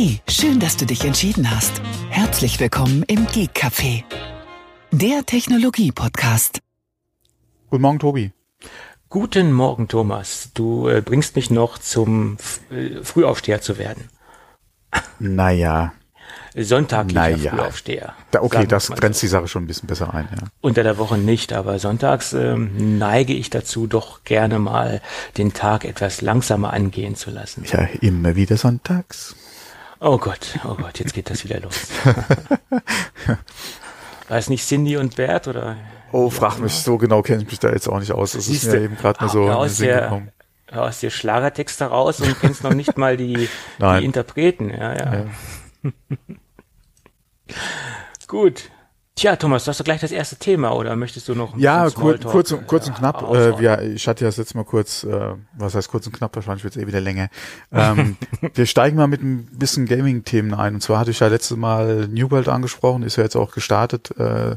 Hey, schön, dass du dich entschieden hast. Herzlich willkommen im Geek Café, der Technologie-Podcast. Guten Morgen, Tobi. Guten Morgen, Thomas. Du äh, bringst mich noch zum F äh, Frühaufsteher zu werden. Naja. Sonntaglicher Naja. Frühaufsteher. Da, okay, das grenzt so. die Sache schon ein bisschen besser ein, ja. Unter der Woche nicht, aber sonntags ähm, neige ich dazu, doch gerne mal den Tag etwas langsamer angehen zu lassen. Ja, immer wieder sonntags. Oh Gott, oh Gott, jetzt geht das wieder los. War es nicht Cindy und Bert oder? Oh, frag mich, so genau kenne ich mich da jetzt auch nicht aus. Das ist Siehste, mir eben gerade mal so aus der- gekommen. Hör aus dir Schlagertexte raus und kennst noch nicht mal die, die Interpreten. Ja, ja. Gut. Tja, Thomas, du hast doch gleich das erste Thema, oder möchtest du noch ein Ja, kur kurz, und- kurz und äh, knapp. Äh, ja, ich hatte ja das letzte Mal kurz, äh, was heißt kurz und knapp, wahrscheinlich wird es eh wieder länger. Ähm, wir steigen mal mit ein bisschen Gaming-Themen ein. Und zwar hatte ich ja letztes Mal New World angesprochen, ist ja jetzt auch gestartet. Äh,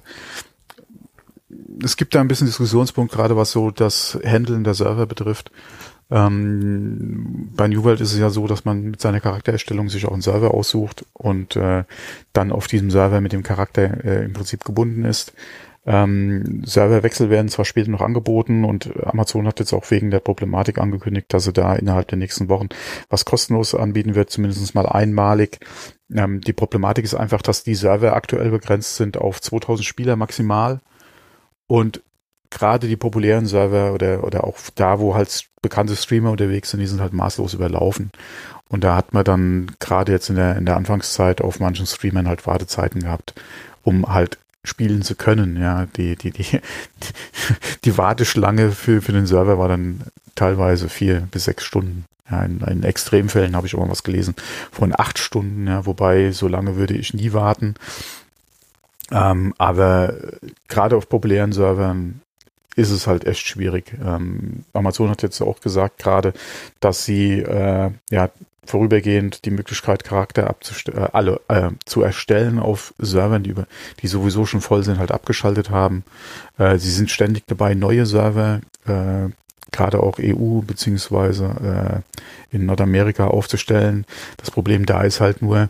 es gibt da ein bisschen Diskussionspunkt, gerade was so das Handeln der Server betrifft. Ähm, bei New World ist es ja so, dass man mit seiner Charaktererstellung sich auch einen Server aussucht und äh, dann auf diesem Server mit dem Charakter äh, im Prinzip gebunden ist. Ähm, Serverwechsel werden zwar später noch angeboten und Amazon hat jetzt auch wegen der Problematik angekündigt, dass sie da innerhalb der nächsten Wochen was kostenlos anbieten wird, zumindest mal einmalig. Ähm, die Problematik ist einfach, dass die Server aktuell begrenzt sind auf 2000 Spieler maximal und gerade die populären Server oder, oder auch da, wo halt bekannte Streamer unterwegs sind, die sind halt maßlos überlaufen. Und da hat man dann gerade jetzt in der, in der Anfangszeit auf manchen Streamern halt Wartezeiten gehabt, um halt spielen zu können. Ja, die, die, die, die Warteschlange für, für den Server war dann teilweise vier bis sechs Stunden. Ja, in, in Extremfällen habe ich auch mal was gelesen von acht Stunden, ja, wobei so lange würde ich nie warten. Ähm, aber gerade auf populären Servern ist es halt echt schwierig. Ähm, Amazon hat jetzt auch gesagt gerade, dass sie äh, ja vorübergehend die Möglichkeit Charakter abzustellen, äh, alle äh, zu erstellen auf Servern, die über, die sowieso schon voll sind, halt abgeschaltet haben. Äh, sie sind ständig dabei, neue Server, äh, gerade auch EU beziehungsweise äh, in Nordamerika aufzustellen. Das Problem da ist halt nur,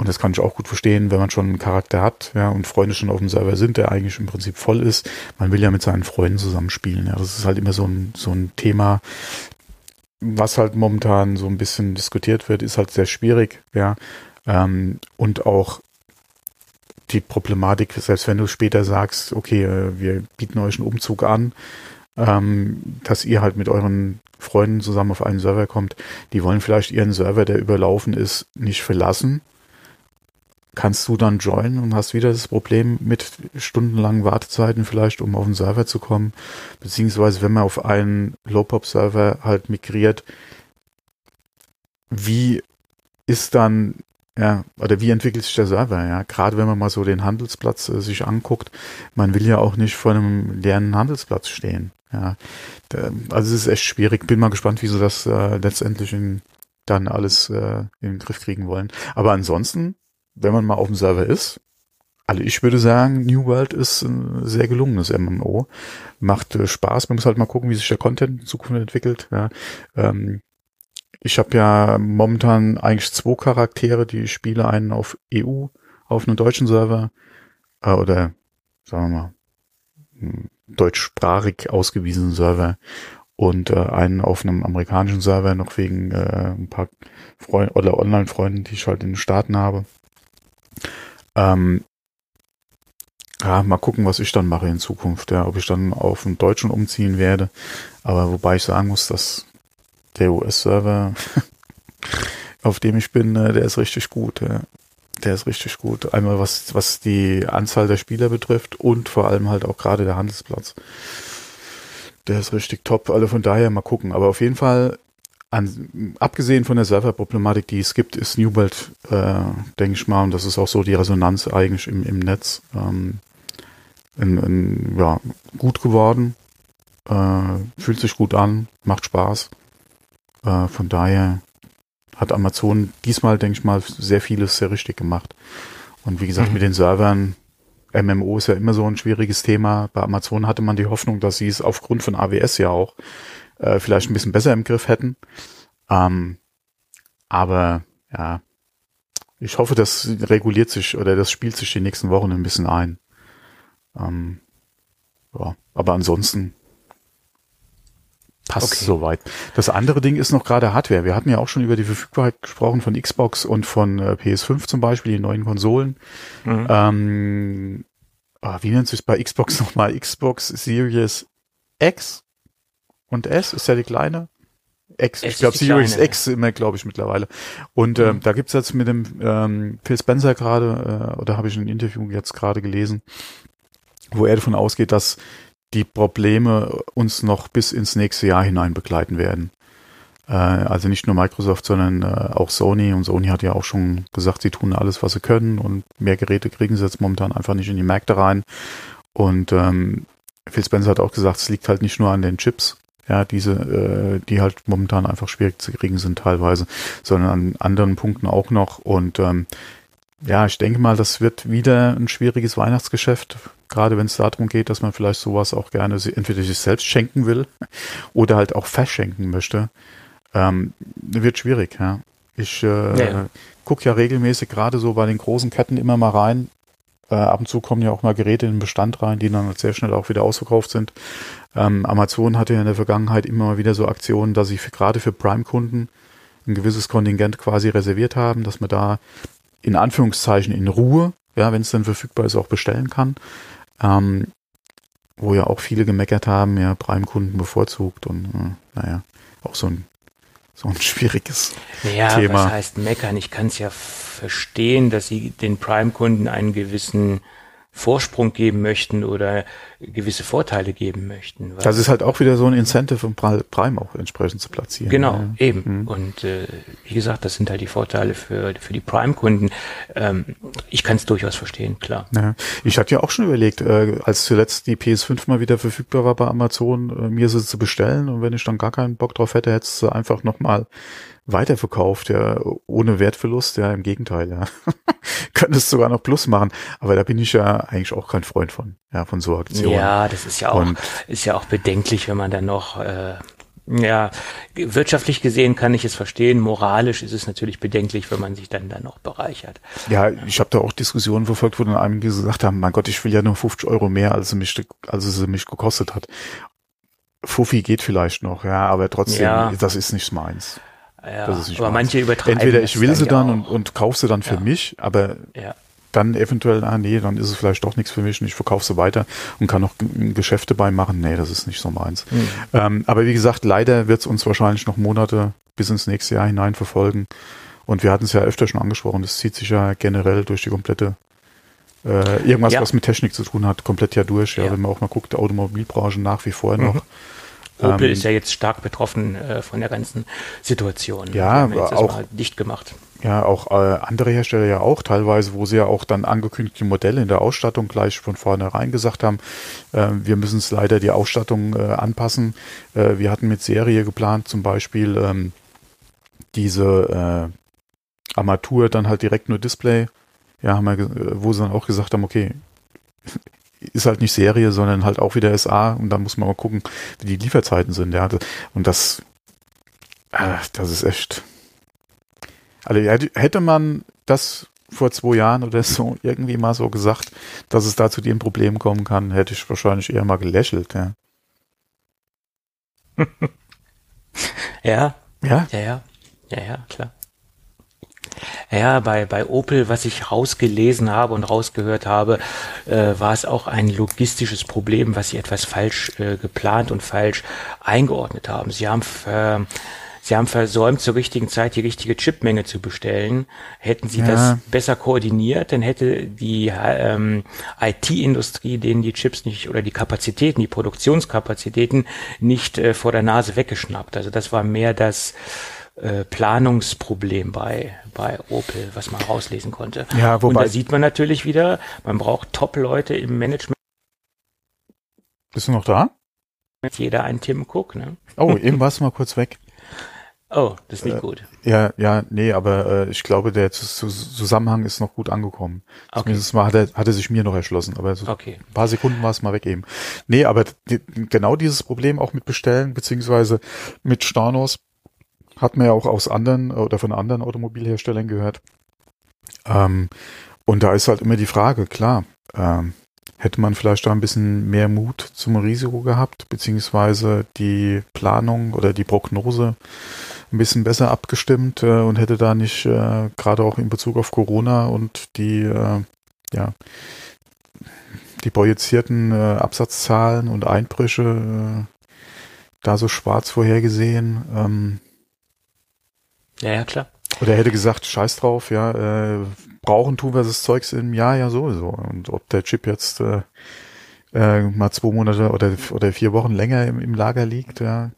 und das kann ich auch gut verstehen, wenn man schon einen Charakter hat, ja, und Freunde schon auf dem Server sind, der eigentlich im Prinzip voll ist. Man will ja mit seinen Freunden zusammenspielen. Ja, das ist halt immer so ein, so ein Thema, was halt momentan so ein bisschen diskutiert wird, ist halt sehr schwierig, ja. Ähm, und auch die Problematik, selbst wenn du später sagst, okay, äh, wir bieten euch einen Umzug an, ähm, dass ihr halt mit euren Freunden zusammen auf einen Server kommt, die wollen vielleicht ihren Server, der überlaufen ist, nicht verlassen. Kannst du dann joinen und hast wieder das Problem mit stundenlangen Wartezeiten vielleicht, um auf den Server zu kommen. Beziehungsweise, wenn man auf einen Low-Pop-Server halt migriert, wie ist dann, ja, oder wie entwickelt sich der Server, ja? Gerade wenn man mal so den Handelsplatz äh, sich anguckt, man will ja auch nicht vor einem leeren Handelsplatz stehen, ja. Da, also es ist echt schwierig. Bin mal gespannt, wie sie das äh, letztendlich in, dann alles äh, in den Griff kriegen wollen. Aber ansonsten, wenn man mal auf dem Server ist, also ich würde sagen, New World ist ein sehr gelungenes MMO. Macht äh, Spaß. Man muss halt mal gucken, wie sich der Content in Zukunft entwickelt. Ja. Ähm, ich habe ja momentan eigentlich zwei Charaktere, die ich spiele. Einen auf EU, auf einem deutschen Server äh, oder sagen wir mal hm, deutschsprachig ausgewiesenen Server und äh, einen auf einem amerikanischen Server noch wegen äh, ein paar Freunde oder Online-Freunden, die ich halt in den Staaten habe. Ähm, ja, mal gucken, was ich dann mache in Zukunft, ja, ob ich dann auf den Deutschen umziehen werde. Aber wobei ich sagen muss, dass der US-Server, auf dem ich bin, äh, der ist richtig gut. Ja. Der ist richtig gut. Einmal was, was die Anzahl der Spieler betrifft und vor allem halt auch gerade der Handelsplatz. Der ist richtig top. Also von daher mal gucken. Aber auf jeden Fall, an, abgesehen von der Serverproblematik, die es gibt, ist New World, äh, denke ich mal, und das ist auch so die Resonanz eigentlich im, im Netz, ähm, in, in, ja, gut geworden. Äh, fühlt sich gut an, macht Spaß. Äh, von daher hat Amazon diesmal, denke ich mal, sehr vieles sehr richtig gemacht. Und wie gesagt, Mhm. mit den Servern, MMO ist ja immer so ein schwieriges Thema. Bei Amazon hatte man die Hoffnung, dass sie es aufgrund von AWS ja auch äh, vielleicht ein bisschen besser im Griff hätten. Ähm, aber ja, ich hoffe, das reguliert sich oder das spielt sich die nächsten Wochen ein bisschen ein. Ähm, ja, aber ansonsten passt okay. soweit. Das andere Ding ist noch gerade Hardware. Wir hatten ja auch schon über die Verfügbarkeit gesprochen von Xbox und von äh, PS5 zum Beispiel, die neuen Konsolen. Mhm. Ähm, ah, wie nennt sich bei Xbox nochmal? Xbox Series X und S ist ja die kleine. X, ich glaube Series kleine, X immer, glaube ich, mittlerweile. Und ähm, mhm. da gibt's jetzt mit dem ähm, Phil Spencer gerade, äh, oder habe ich ein Interview jetzt gerade gelesen, wo er davon ausgeht, dass die Probleme uns noch bis ins nächste Jahr hinein begleiten werden. Äh, also nicht nur Microsoft, sondern äh, auch Sony. Und Sony hat ja auch schon gesagt, sie tun alles, was sie können. Und mehr Geräte kriegen sie jetzt momentan einfach nicht in die Märkte rein. Und ähm, Phil Spencer hat auch gesagt, es liegt halt nicht nur an den Chips, ja, diese, äh, die halt momentan einfach schwierig zu kriegen sind teilweise, sondern an anderen Punkten auch noch. Und ähm, ja, ich denke mal, das wird wieder ein schwieriges Weihnachtsgeschäft, gerade wenn es darum geht, dass man vielleicht sowas auch gerne entweder sich selbst schenken will oder halt auch verschenken möchte. Ähm, wird schwierig, ja. Ich äh, ja. gucke ja regelmäßig gerade so bei den großen Ketten immer mal rein. Äh, ab und zu kommen ja auch mal Geräte in den Bestand rein, die dann sehr schnell auch wieder ausverkauft sind. Ähm, Amazon hatte ja in der Vergangenheit immer wieder so Aktionen, dass sie für, gerade für Prime-Kunden ein gewisses Kontingent quasi reserviert haben, dass man da in Anführungszeichen in Ruhe, ja, wenn es dann verfügbar ist, auch bestellen kann. Ähm, wo ja auch viele gemeckert haben, ja, Prime-Kunden bevorzugt und äh, naja, auch so ein so ein schwieriges naja, Thema. Was heißt meckern? Ich kann es ja verstehen, dass sie den Prime-Kunden einen gewissen Vorsprung geben möchten oder gewisse Vorteile geben möchten. Das ist halt auch wieder so ein Incentive, um Prime auch entsprechend zu platzieren. Genau, ja. eben. Mhm. Und äh, wie gesagt, das sind halt die Vorteile für, für die Prime-Kunden. Ähm, ich kann es durchaus verstehen, klar. Ja. Ich hatte ja auch schon überlegt, äh, als zuletzt die PS5 mal wieder verfügbar war bei Amazon, äh, mir sie zu bestellen und wenn ich dann gar keinen Bock drauf hätte, hättest du einfach nochmal weiterverkauft, ja, ohne Wertverlust, ja, im Gegenteil, ja. Könntest sogar noch Plus machen. Aber da bin ich ja eigentlich auch kein Freund von, ja, von so Aktionen. Ja, das ist ja auch, Und, ist ja auch bedenklich, wenn man dann noch, äh, ja, wirtschaftlich gesehen kann ich es verstehen, moralisch ist es natürlich bedenklich, wenn man sich dann da noch bereichert. Ja, ich habe da auch Diskussionen verfolgt, wo dann einige gesagt haben, mein Gott, ich will ja nur 50 Euro mehr, als, mich, als es mich gekostet hat. Fuffi geht vielleicht noch, ja, aber trotzdem, ja. das ist nicht meins. Ja, aber meins. manche übertreiben. Entweder ich will sie dann und, und kaufe sie dann für ja. mich, aber ja. dann eventuell, ah nee, dann ist es vielleicht doch nichts für mich und ich verkaufe sie weiter und kann noch Geschäfte bei machen. Nee, das ist nicht so meins. Mhm. Ähm, aber wie gesagt, leider wird es uns wahrscheinlich noch Monate bis ins nächste Jahr hinein verfolgen. Und wir hatten es ja öfter schon angesprochen, das zieht sich ja generell durch die komplette äh, irgendwas, ja. was mit Technik zu tun hat, komplett ja durch. Ja, ja. wenn man auch mal guckt, die Automobilbranche nach wie vor noch. Opel ähm, ist ja jetzt stark betroffen äh, von der ganzen Situation. Ja, auch dicht gemacht. Ja, auch äh, andere Hersteller ja auch teilweise, wo sie ja auch dann angekündigte Modelle in der Ausstattung gleich von vornherein gesagt haben, äh, wir müssen es leider die Ausstattung äh, anpassen. Äh, wir hatten mit Serie geplant, zum Beispiel ähm, diese äh, Armatur dann halt direkt nur Display. Ja, haben wir, wo sie dann auch gesagt haben, okay, ist halt nicht Serie, sondern halt auch wieder SA und dann muss man mal gucken, wie die Lieferzeiten sind. Ja. Und das, äh, das ist echt. Also hätte man das vor zwei Jahren oder so irgendwie mal so gesagt, dass es da zu den Problemen kommen kann, hätte ich wahrscheinlich eher mal gelächelt, ja. ja. Ja? Ja, ja. Ja, ja, klar. Ja, bei, bei Opel, was ich rausgelesen habe und rausgehört habe, äh, war es auch ein logistisches Problem, was sie etwas falsch äh, geplant und falsch eingeordnet haben. Sie haben äh, Sie haben versäumt, zur richtigen Zeit die richtige Chipmenge zu bestellen. Hätten Sie ja. das besser koordiniert, dann hätte die ähm, IT-Industrie denen die Chips nicht oder die Kapazitäten, die Produktionskapazitäten nicht äh, vor der Nase weggeschnappt. Also das war mehr das äh, Planungsproblem bei, bei Opel, was man rauslesen konnte. Ja, wobei, Und da sieht man natürlich wieder, man braucht Top-Leute im Management. Bist du noch da? Jeder ein Tim Cook, ne? Oh, eben warst du mal kurz weg. Oh, das ist nicht äh, gut. Ja, ja, nee, aber äh, ich glaube, der Zusammenhang ist noch gut angekommen. Okay. Zumindest mal hat er, hat er sich mir noch erschlossen, aber so okay. ein paar Sekunden war es mal weg eben. Nee, aber die, genau dieses Problem auch mit Bestellen, beziehungsweise mit Stanos, hat man ja auch aus anderen oder von anderen Automobilherstellern gehört. Ähm, und da ist halt immer die Frage, klar, ähm, hätte man vielleicht da ein bisschen mehr Mut zum Risiko gehabt, beziehungsweise die Planung oder die Prognose ein bisschen besser abgestimmt äh, und hätte da nicht äh, gerade auch in Bezug auf Corona und die äh, ja die projizierten äh, Absatzzahlen und Einbrüche äh, da so schwarz vorhergesehen. Ähm, ja, ja, klar. Oder er hätte gesagt, scheiß drauf, ja, äh, brauchen tun wir das Zeugs im Jahr ja sowieso. Und ob der Chip jetzt äh, äh, mal zwei Monate oder, oder vier Wochen länger im, im Lager liegt, ja.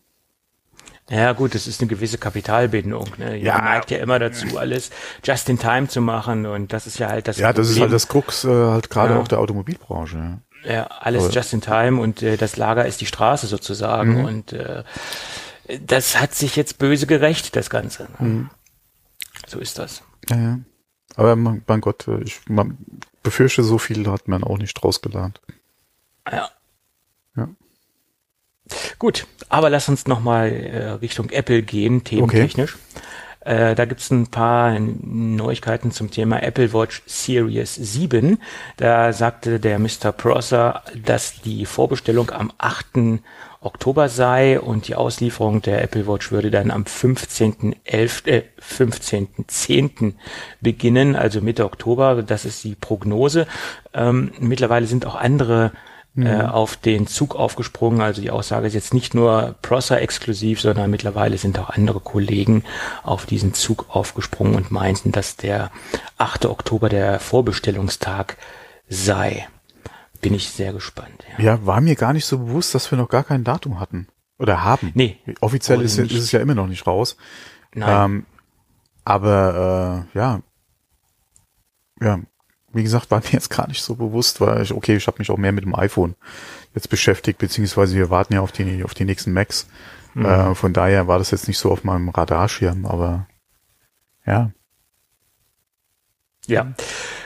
Ja gut, das ist eine gewisse Kapitalbindung. Ne? Ja. Man neigt ja immer dazu, alles just in time zu machen und das ist ja halt das Ja, das ist Problem. halt das Krux äh, halt gerade Ja. auch der Automobilbranche. Ja. Ja, alles Aber- just in time und äh, das Lager ist die Straße sozusagen Mhm. und äh, das hat sich jetzt böse gerecht, das Ganze. Ne? Mhm. So ist das. Ja, ja. Aber mein, mein Gott, ich man befürchte, so viel hat man auch nicht draus gelernt. Ja. Ja. Gut, aber lass uns nochmal äh, Richtung Apple gehen, thementechnisch. Äh, da gibt's ein paar Neuigkeiten zum Thema Apple Watch Series 7. Da sagte der Mr. Prosser, dass die Vorbestellung am 8. Oktober sei und die Auslieferung der Apple Watch würde dann am 15.11., äh, 15.10. beginnen, also Mitte Oktober. Das ist die Prognose. Ähm, mittlerweile sind auch andere äh, auf den Zug aufgesprungen. Also die Aussage ist jetzt nicht nur Prosser exklusiv, sondern mittlerweile sind auch andere Kollegen auf diesen Zug aufgesprungen und meinten, dass der 8. Oktober der Vorbestellungstag sei. Bin ich sehr gespannt. Ja. Ja, war mir gar nicht so bewusst, dass wir noch gar kein Datum hatten. Oder haben. Nee. Offiziell ist, ist es ja immer noch nicht raus. Nein. Ähm, aber äh, ja, ja, wie gesagt, war mir jetzt gar nicht so bewusst, weil ich, okay, ich habe mich auch mehr mit dem iPhone jetzt beschäftigt, beziehungsweise wir warten ja auf die auf die nächsten Macs. Mhm. Äh, von daher war das jetzt nicht so auf meinem Radarschirm, aber ja. Ja,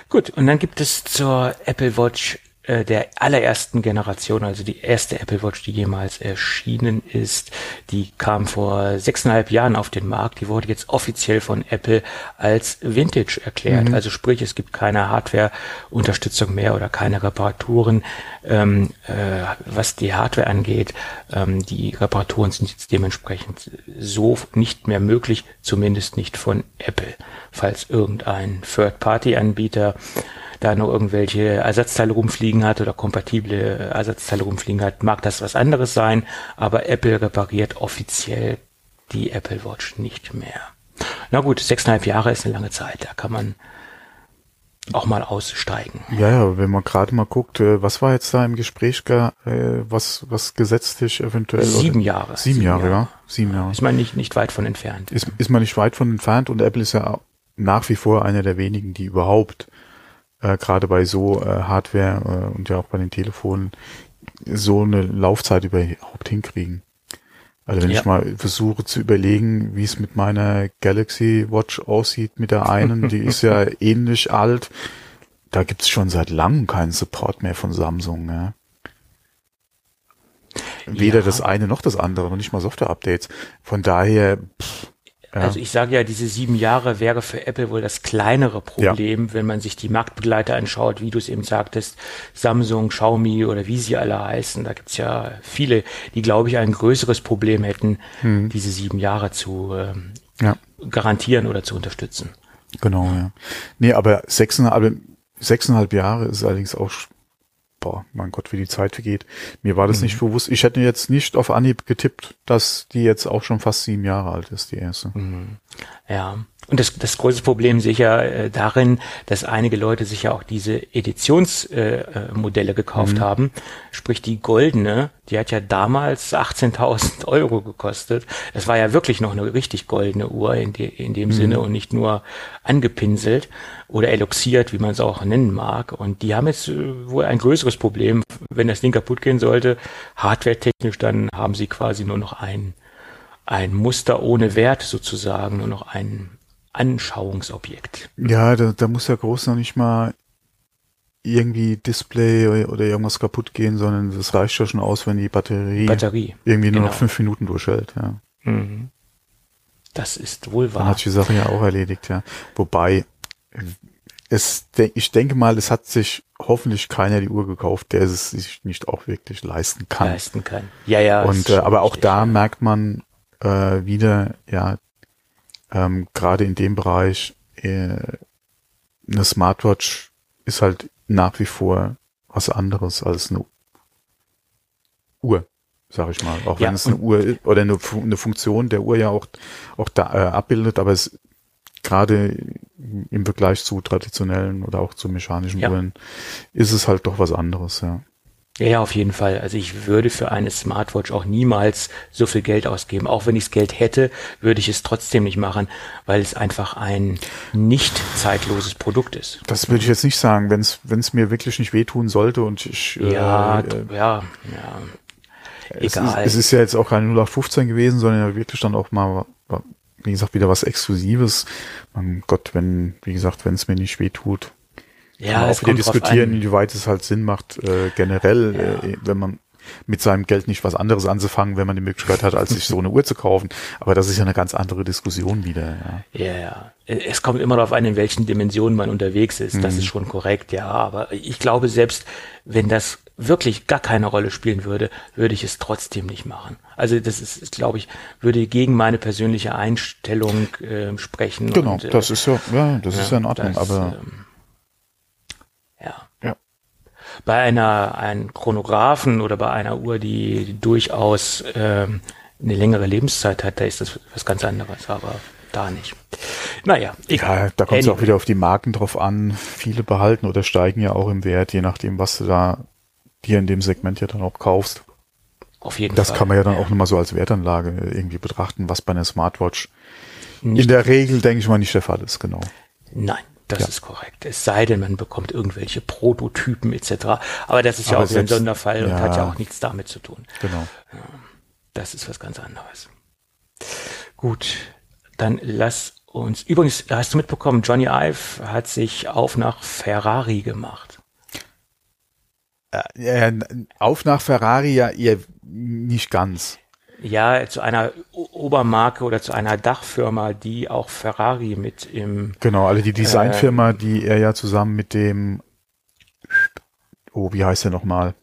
gut. Und dann gibt es zur Apple Watch äh, der allerersten Generation, also die erste Apple Watch, die jemals erschienen ist. Die kam vor sechseinhalb Jahren auf den Markt. Die wurde jetzt offiziell von Apple als Vintage erklärt. Also sprich, es gibt keine Hardware-Unterstützung mehr oder keine Reparaturen, ähm, äh, was die Hardware angeht. Ähm, die Reparaturen sind jetzt dementsprechend so nicht mehr möglich, zumindest nicht von Apple. Falls irgendein Third-Party-Anbieter da noch irgendwelche Ersatzteile rumfliegen hat oder kompatible Ersatzteile rumfliegen hat, mag das was anderes sein, aber Apple repariert offiziell die Apple Watch nicht mehr. Na gut, sechseinhalb Jahre ist eine lange Zeit, da kann man auch mal aussteigen. Ja, ja, wenn man gerade mal guckt, äh, was war jetzt da im Gespräch, ge- äh, was, was gesetzlich eventuell... Sieben Jahre. Sieben, Jahre, ja. Sieben Jahre. Ist man nicht, nicht weit von entfernt. Ist, ist man nicht weit von entfernt und Apple ist ja nach wie vor einer der wenigen, die überhaupt äh, gerade bei so äh, Hardware äh, und ja auch bei den Telefonen so eine Laufzeit überhaupt hinkriegen. Also wenn Ja. ich mal versuche zu überlegen, wie es mit meiner Galaxy Watch aussieht, mit der einen, die ist ja ähnlich alt, da gibt's schon seit langem keinen Support mehr von Samsung. Ja. Weder Ja. das eine noch das andere, noch nicht mal Software-Updates. Von daher, pff, ja. Also ich sage ja, diese sieben Jahre wäre für Apple wohl das kleinere Problem, wenn man sich die Marktbegleiter anschaut, wie du es eben sagtest, Samsung, Xiaomi oder wie sie alle heißen. Da gibt's ja viele, die, glaube ich, ein größeres Problem hätten, diese sieben Jahre zu ähm, ja. garantieren oder zu unterstützen. Genau, ja. Nee, aber sechseinhalb, sechseinhalb Jahre ist allerdings auch, boah, mein Gott, wie die Zeit vergeht. Mir war das nicht bewusst. Ich hätte jetzt nicht auf Anhieb getippt, dass die jetzt auch schon fast sieben Jahre alt ist, die erste. Ja. Und das, das große Problem sicher äh, darin, dass einige Leute sich ja auch diese Editionsmodelle äh, Modelle gekauft haben. Sprich, die goldene, die hat ja damals 18.000 Euro gekostet. Das war ja wirklich noch eine richtig goldene Uhr in, de, in dem Sinne und nicht nur angepinselt oder eloxiert, wie man es auch nennen mag. Und die haben jetzt äh, wohl ein größeres Problem. Wenn das Ding kaputt gehen sollte, hardware-technisch, dann haben sie quasi nur noch ein ein Muster ohne Wert sozusagen, nur noch ein Anschauungsobjekt. Ja, da, da muss ja groß noch nicht mal irgendwie Display oder, irgendwas kaputt gehen, sondern das reicht ja schon aus, wenn die Batterie, Batterie. irgendwie nur noch genau. fünf Minuten durchhält, ja. Mhm. Das ist wohl Dann wahr. hat sich die Sache ja auch erledigt, ja. Wobei, es, ich denke mal, es hat sich hoffentlich keiner die Uhr gekauft, der es sich nicht auch wirklich leisten kann. Leisten kann. Ja, ja. Und äh, aber auch richtig, da ja. merkt man äh, wieder, ja, ähm, gerade in dem Bereich, äh, eine Smartwatch ist halt nach wie vor was anderes als eine Uhr, sag ich mal. Auch wenn ja, es eine Uhr ist, oder eine, eine Funktion der Uhr ja auch, auch da äh, abbildet, aber es gerade im Vergleich zu traditionellen oder auch zu mechanischen ja. Uhren ist es halt doch was anderes, ja. Ja, ja, auf jeden Fall. Also ich würde für eine Smartwatch auch niemals so viel Geld ausgeben. Auch wenn ich das Geld hätte, würde ich es trotzdem nicht machen, weil es einfach ein nicht zeitloses Produkt ist. Das würde ich jetzt nicht sagen, wenn es wenn es mir wirklich nicht wehtun sollte und ich ja äh, ja ja es egal. Ist, es ist ja jetzt auch kein 0815 gewesen, sondern ja wirklich dann auch mal wie gesagt, wieder was Exklusives. Mein Gott, wenn, wie gesagt, wenn es mir nicht weh tut, ja, auch wieder diskutieren, inwieweit es halt Sinn macht, äh, generell, ja. äh, wenn man mit seinem Geld nicht was anderes anzufangen, wenn man die Möglichkeit hat, als sich so eine Uhr zu kaufen. Aber das ist ja eine ganz andere Diskussion wieder. Ja, ja. ja. Es kommt immer darauf an, in welchen Dimensionen man unterwegs ist. Das mhm. ist schon korrekt, ja. Aber ich glaube, selbst wenn das wirklich gar keine Rolle spielen würde, würde ich es trotzdem nicht machen. Also das ist, ist glaube ich, würde gegen meine persönliche Einstellung äh, sprechen. Genau, und, äh, das ist ja, ja, das ja, ist ja in Ordnung, das, aber ähm. Bei einer ein Chronographen oder bei einer Uhr, die durchaus ähm, eine längere Lebenszeit hat, da ist das was ganz anderes, aber da nicht. Naja, egal. Ja, da kommt es auch wieder auf die Marken drauf an. Viele behalten oder steigen ja auch im Wert, je nachdem, was du da dir in dem Segment ja dann auch kaufst. Auf jeden das Fall. Das kann man ja dann ja. auch nochmal so als Wertanlage irgendwie betrachten, was bei einer Smartwatch nicht in der Regel, denke ich mal, nicht der Fall ist, genau. Nein, das ja. ist korrekt. Es sei denn, man bekommt irgendwelche Prototypen etc. Aber das ist ja auch selbst, ein Sonderfall und ja, hat ja auch nichts damit zu tun. Genau. Das ist was ganz anderes. Gut, dann lass uns. Übrigens, hast du mitbekommen, Johnny Ive hat sich auf nach Ferrari gemacht. Äh, auf nach Ferrari ja eher nicht ganz. Ja, zu einer Obermarke oder zu einer Dachfirma, die auch Ferrari mit im. Genau, also die Designfirma, äh, die er ja zusammen mit dem. Oh, wie heißt er nochmal?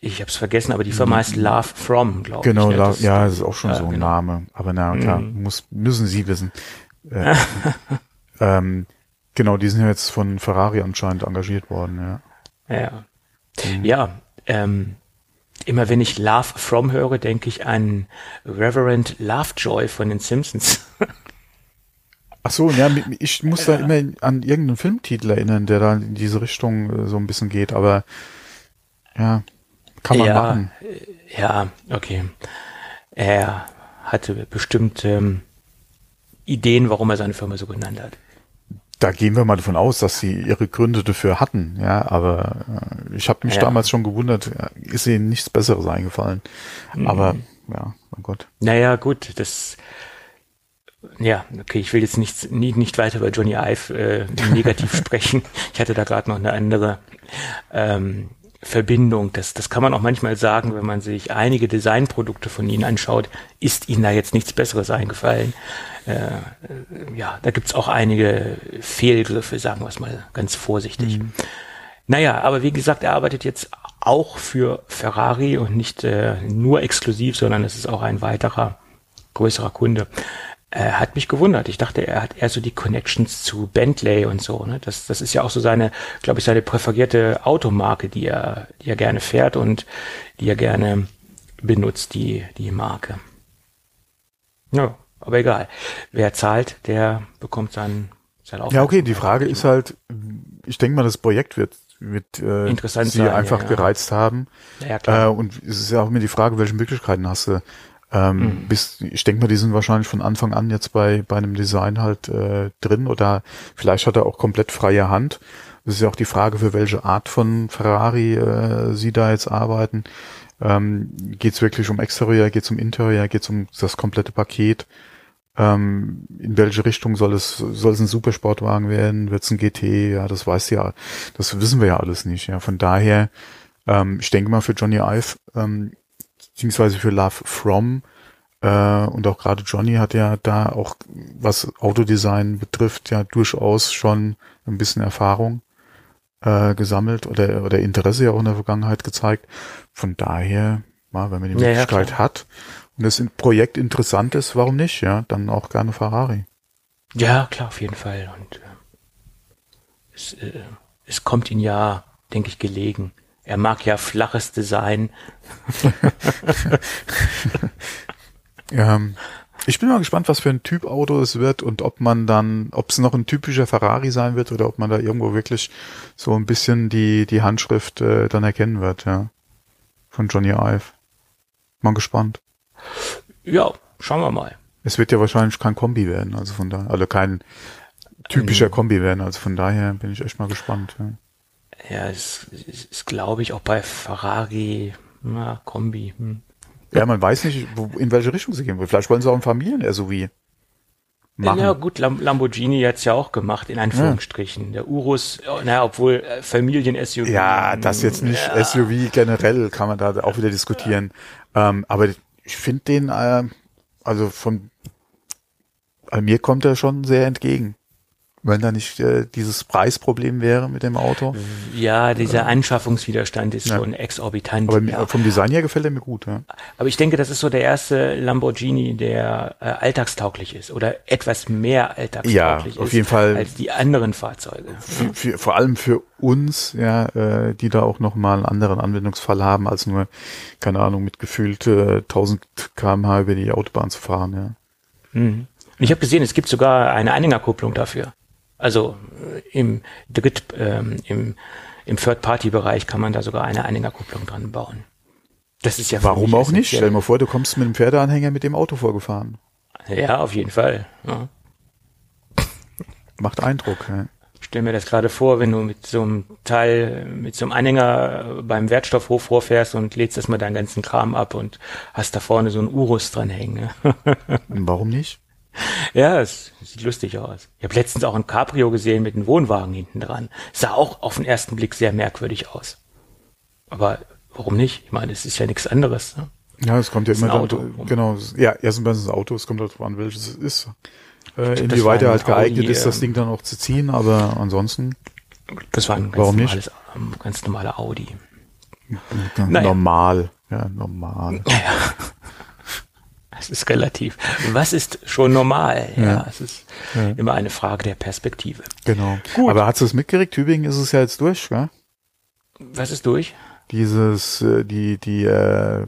Ich habe es vergessen, aber die Firma heißt Love From, glaube genau, ich. Genau, ne? ja, das ist auch schon ja, so ein genau. Name. Aber na klar, mhm. muss, müssen Sie wissen. Äh, ähm, genau, die sind ja jetzt von Ferrari anscheinend engagiert worden, ja. Ja. Mhm. Ja, ähm, immer wenn ich Love From höre, denke ich an Reverend Lovejoy von den Simpsons. Ach so, ja, ich muss da immer an irgendeinen Filmtitel erinnern, der da in diese Richtung äh, so ein bisschen geht, aber ja, kann man ja, machen. Äh, ja, okay. Er hatte bestimmt ähm, Ideen, warum er seine Firma so genannt hat da gehen wir mal davon aus, dass sie ihre Gründe dafür hatten, ja, aber äh, ich habe mich ja. damals schon gewundert, ist ihnen nichts Besseres eingefallen. Mhm. Aber ja, mein Gott. Naja, gut, das ja, okay, ich will jetzt nicht, nie, nicht weiter über Johnny Ive äh, negativ sprechen. Ich hatte da gerade noch eine andere ähm, Verbindung. Das, das kann man auch manchmal sagen, wenn man sich einige Designprodukte von ihnen anschaut, ist ihnen da jetzt nichts Besseres eingefallen äh, ja, da gibt's auch einige Fehlgriffe, sagen wir es mal ganz vorsichtig. Mhm. Naja, aber wie gesagt, er arbeitet jetzt auch für Ferrari und nicht äh, nur exklusiv, sondern es ist auch ein weiterer größerer Kunde. Er hat mich gewundert. Ich dachte, er hat eher so die Connections zu Bentley und so. Ne? Das, das ist ja auch so seine, glaube ich, seine präferierte Automarke, die er, die er gerne fährt und die er gerne benutzt, die, die Marke. Ja, aber egal. Wer zahlt, der bekommt sein, sein Ja, okay, die Frage ist halt, ich denke mal, das Projekt wird wird äh, Interessant sie sein, einfach ja, gereizt haben. Ja, klar. Äh, und es ist ja auch immer die Frage, welche Möglichkeiten hast du. Ähm, mhm. bis, ich denke mal, die sind wahrscheinlich von Anfang an jetzt bei, bei einem Design halt äh, drin oder vielleicht hat er auch komplett freie Hand. Das ist ja auch die Frage, für welche Art von Ferrari äh, sie da jetzt arbeiten. Ähm, geht es wirklich um Exterior, geht es um Interior, geht es um das komplette Paket? Ähm, in welche Richtung soll es, soll es ein Supersportwagen werden? Wird es ein GT? Ja, das weiß ja, das wissen wir ja alles nicht. Ja, von daher, ähm, ich denke mal für Johnny Ive, ähm, beziehungsweise für Love From, Äh, und auch gerade Johnny hat ja da auch, was Autodesign betrifft, ja durchaus schon ein bisschen Erfahrung äh, gesammelt oder, oder Interesse ja auch in der Vergangenheit gezeigt. Von daher, mal, wenn man die Ja, ja, Möglichkeit klar. hat und das Projekt interessant ist, warum nicht? Ja, dann auch gerne Ferrari. Ja, klar, auf jeden Fall. Und äh, es, äh, es kommt ihm ja, denke ich, gelegen. Er mag ja flaches Design. Ähm, ich bin mal gespannt, was für ein Typ Auto es wird und ob man dann, ob es noch ein typischer Ferrari sein wird oder ob man da irgendwo wirklich so ein bisschen die, die Handschrift äh, dann erkennen wird, ja. Von Johnny Ive. Mal gespannt. Ja, schauen wir mal. Es wird ja wahrscheinlich kein Kombi werden, also von daher, also kein typischer Kombi werden, also von daher bin ich echt mal gespannt. Ja. Ja, es ist, ist glaube ich, auch bei Ferrari, na, Kombi. Hm. Ja, man weiß nicht, wo, in welche Richtung sie gehen wollen. Vielleicht wollen sie auch ein Familien-SUV machen. Ja gut, Lam Lamborghini hat's ja auch gemacht, in Anführungsstrichen. Der Urus, oh, naja, obwohl äh, Familien-SUV. Ja, das jetzt nicht Ja. SUV generell kann man da auch wieder diskutieren. Ähm, aber ich finde den, äh, also von, also mir kommt er schon sehr entgegen. Wenn da nicht äh, dieses Preisproblem wäre mit dem Auto. Ja, dieser Anschaffungswiderstand ist Ja. schon exorbitant. Aber ja. vom Design her gefällt er mir gut. Ja. Aber ich denke, das ist so der erste Lamborghini, der äh, alltagstauglich ist oder etwas mehr alltagstauglich Ja, auf ist jeden Fall. als die anderen Fahrzeuge. Für, für, vor allem für uns, ja, äh, die da auch nochmal einen anderen Anwendungsfall haben, als nur, keine Ahnung, mit gefühlt äh, 1000 kmh über die Autobahn zu fahren. Ja. Mhm. Und ich habe gesehen, es gibt sogar eine Anhängerkupplung dafür. Also äh, im Dritt, ähm, im, im Third-Party-Bereich kann man da sogar eine Anhängerkupplung dran bauen. Das ist ja Warum auch nicht? Stell dir mal vor, du kommst mit dem Pferdeanhänger mit dem Auto vorgefahren. Ja, auf jeden Fall. Ja. Macht Eindruck. Ja. Stell mir das gerade vor, wenn du mit so einem Teil, mit so einem Anhänger beim Wertstoffhof vorfährst und lädst erstmal deinen ganzen Kram ab und hast da vorne so einen Urus dran hängen. Warum nicht? ja, es sieht lustig aus. Ich habe letztens auch ein Cabrio gesehen mit einem Wohnwagen hinten dran. Sah auch auf den ersten Blick sehr merkwürdig aus. Aber warum nicht? Ich meine, es ist ja nichts anderes. Ne? Ja, es kommt ja Ist immer ein dann, Auto. genau, ja, erstens das Auto, es kommt drauf an, welches es ist. Äh, inwieweit er ein halt geeignet Audi, ist, das ähm, Ding dann auch zu ziehen, aber ansonsten Das war ein ganz Warum nicht? normales, ähm, ganz normaler Audi. Naja. normal. Ja, normal. Es ist relativ. Was ist schon normal? Ja, Ja. es ist immer eine Frage der Perspektive. Genau. Gut. Aber hast du es mitgekriegt? Tübingen ist es ja jetzt durch, gell? Was ist durch? Dieses, äh, die, die äh,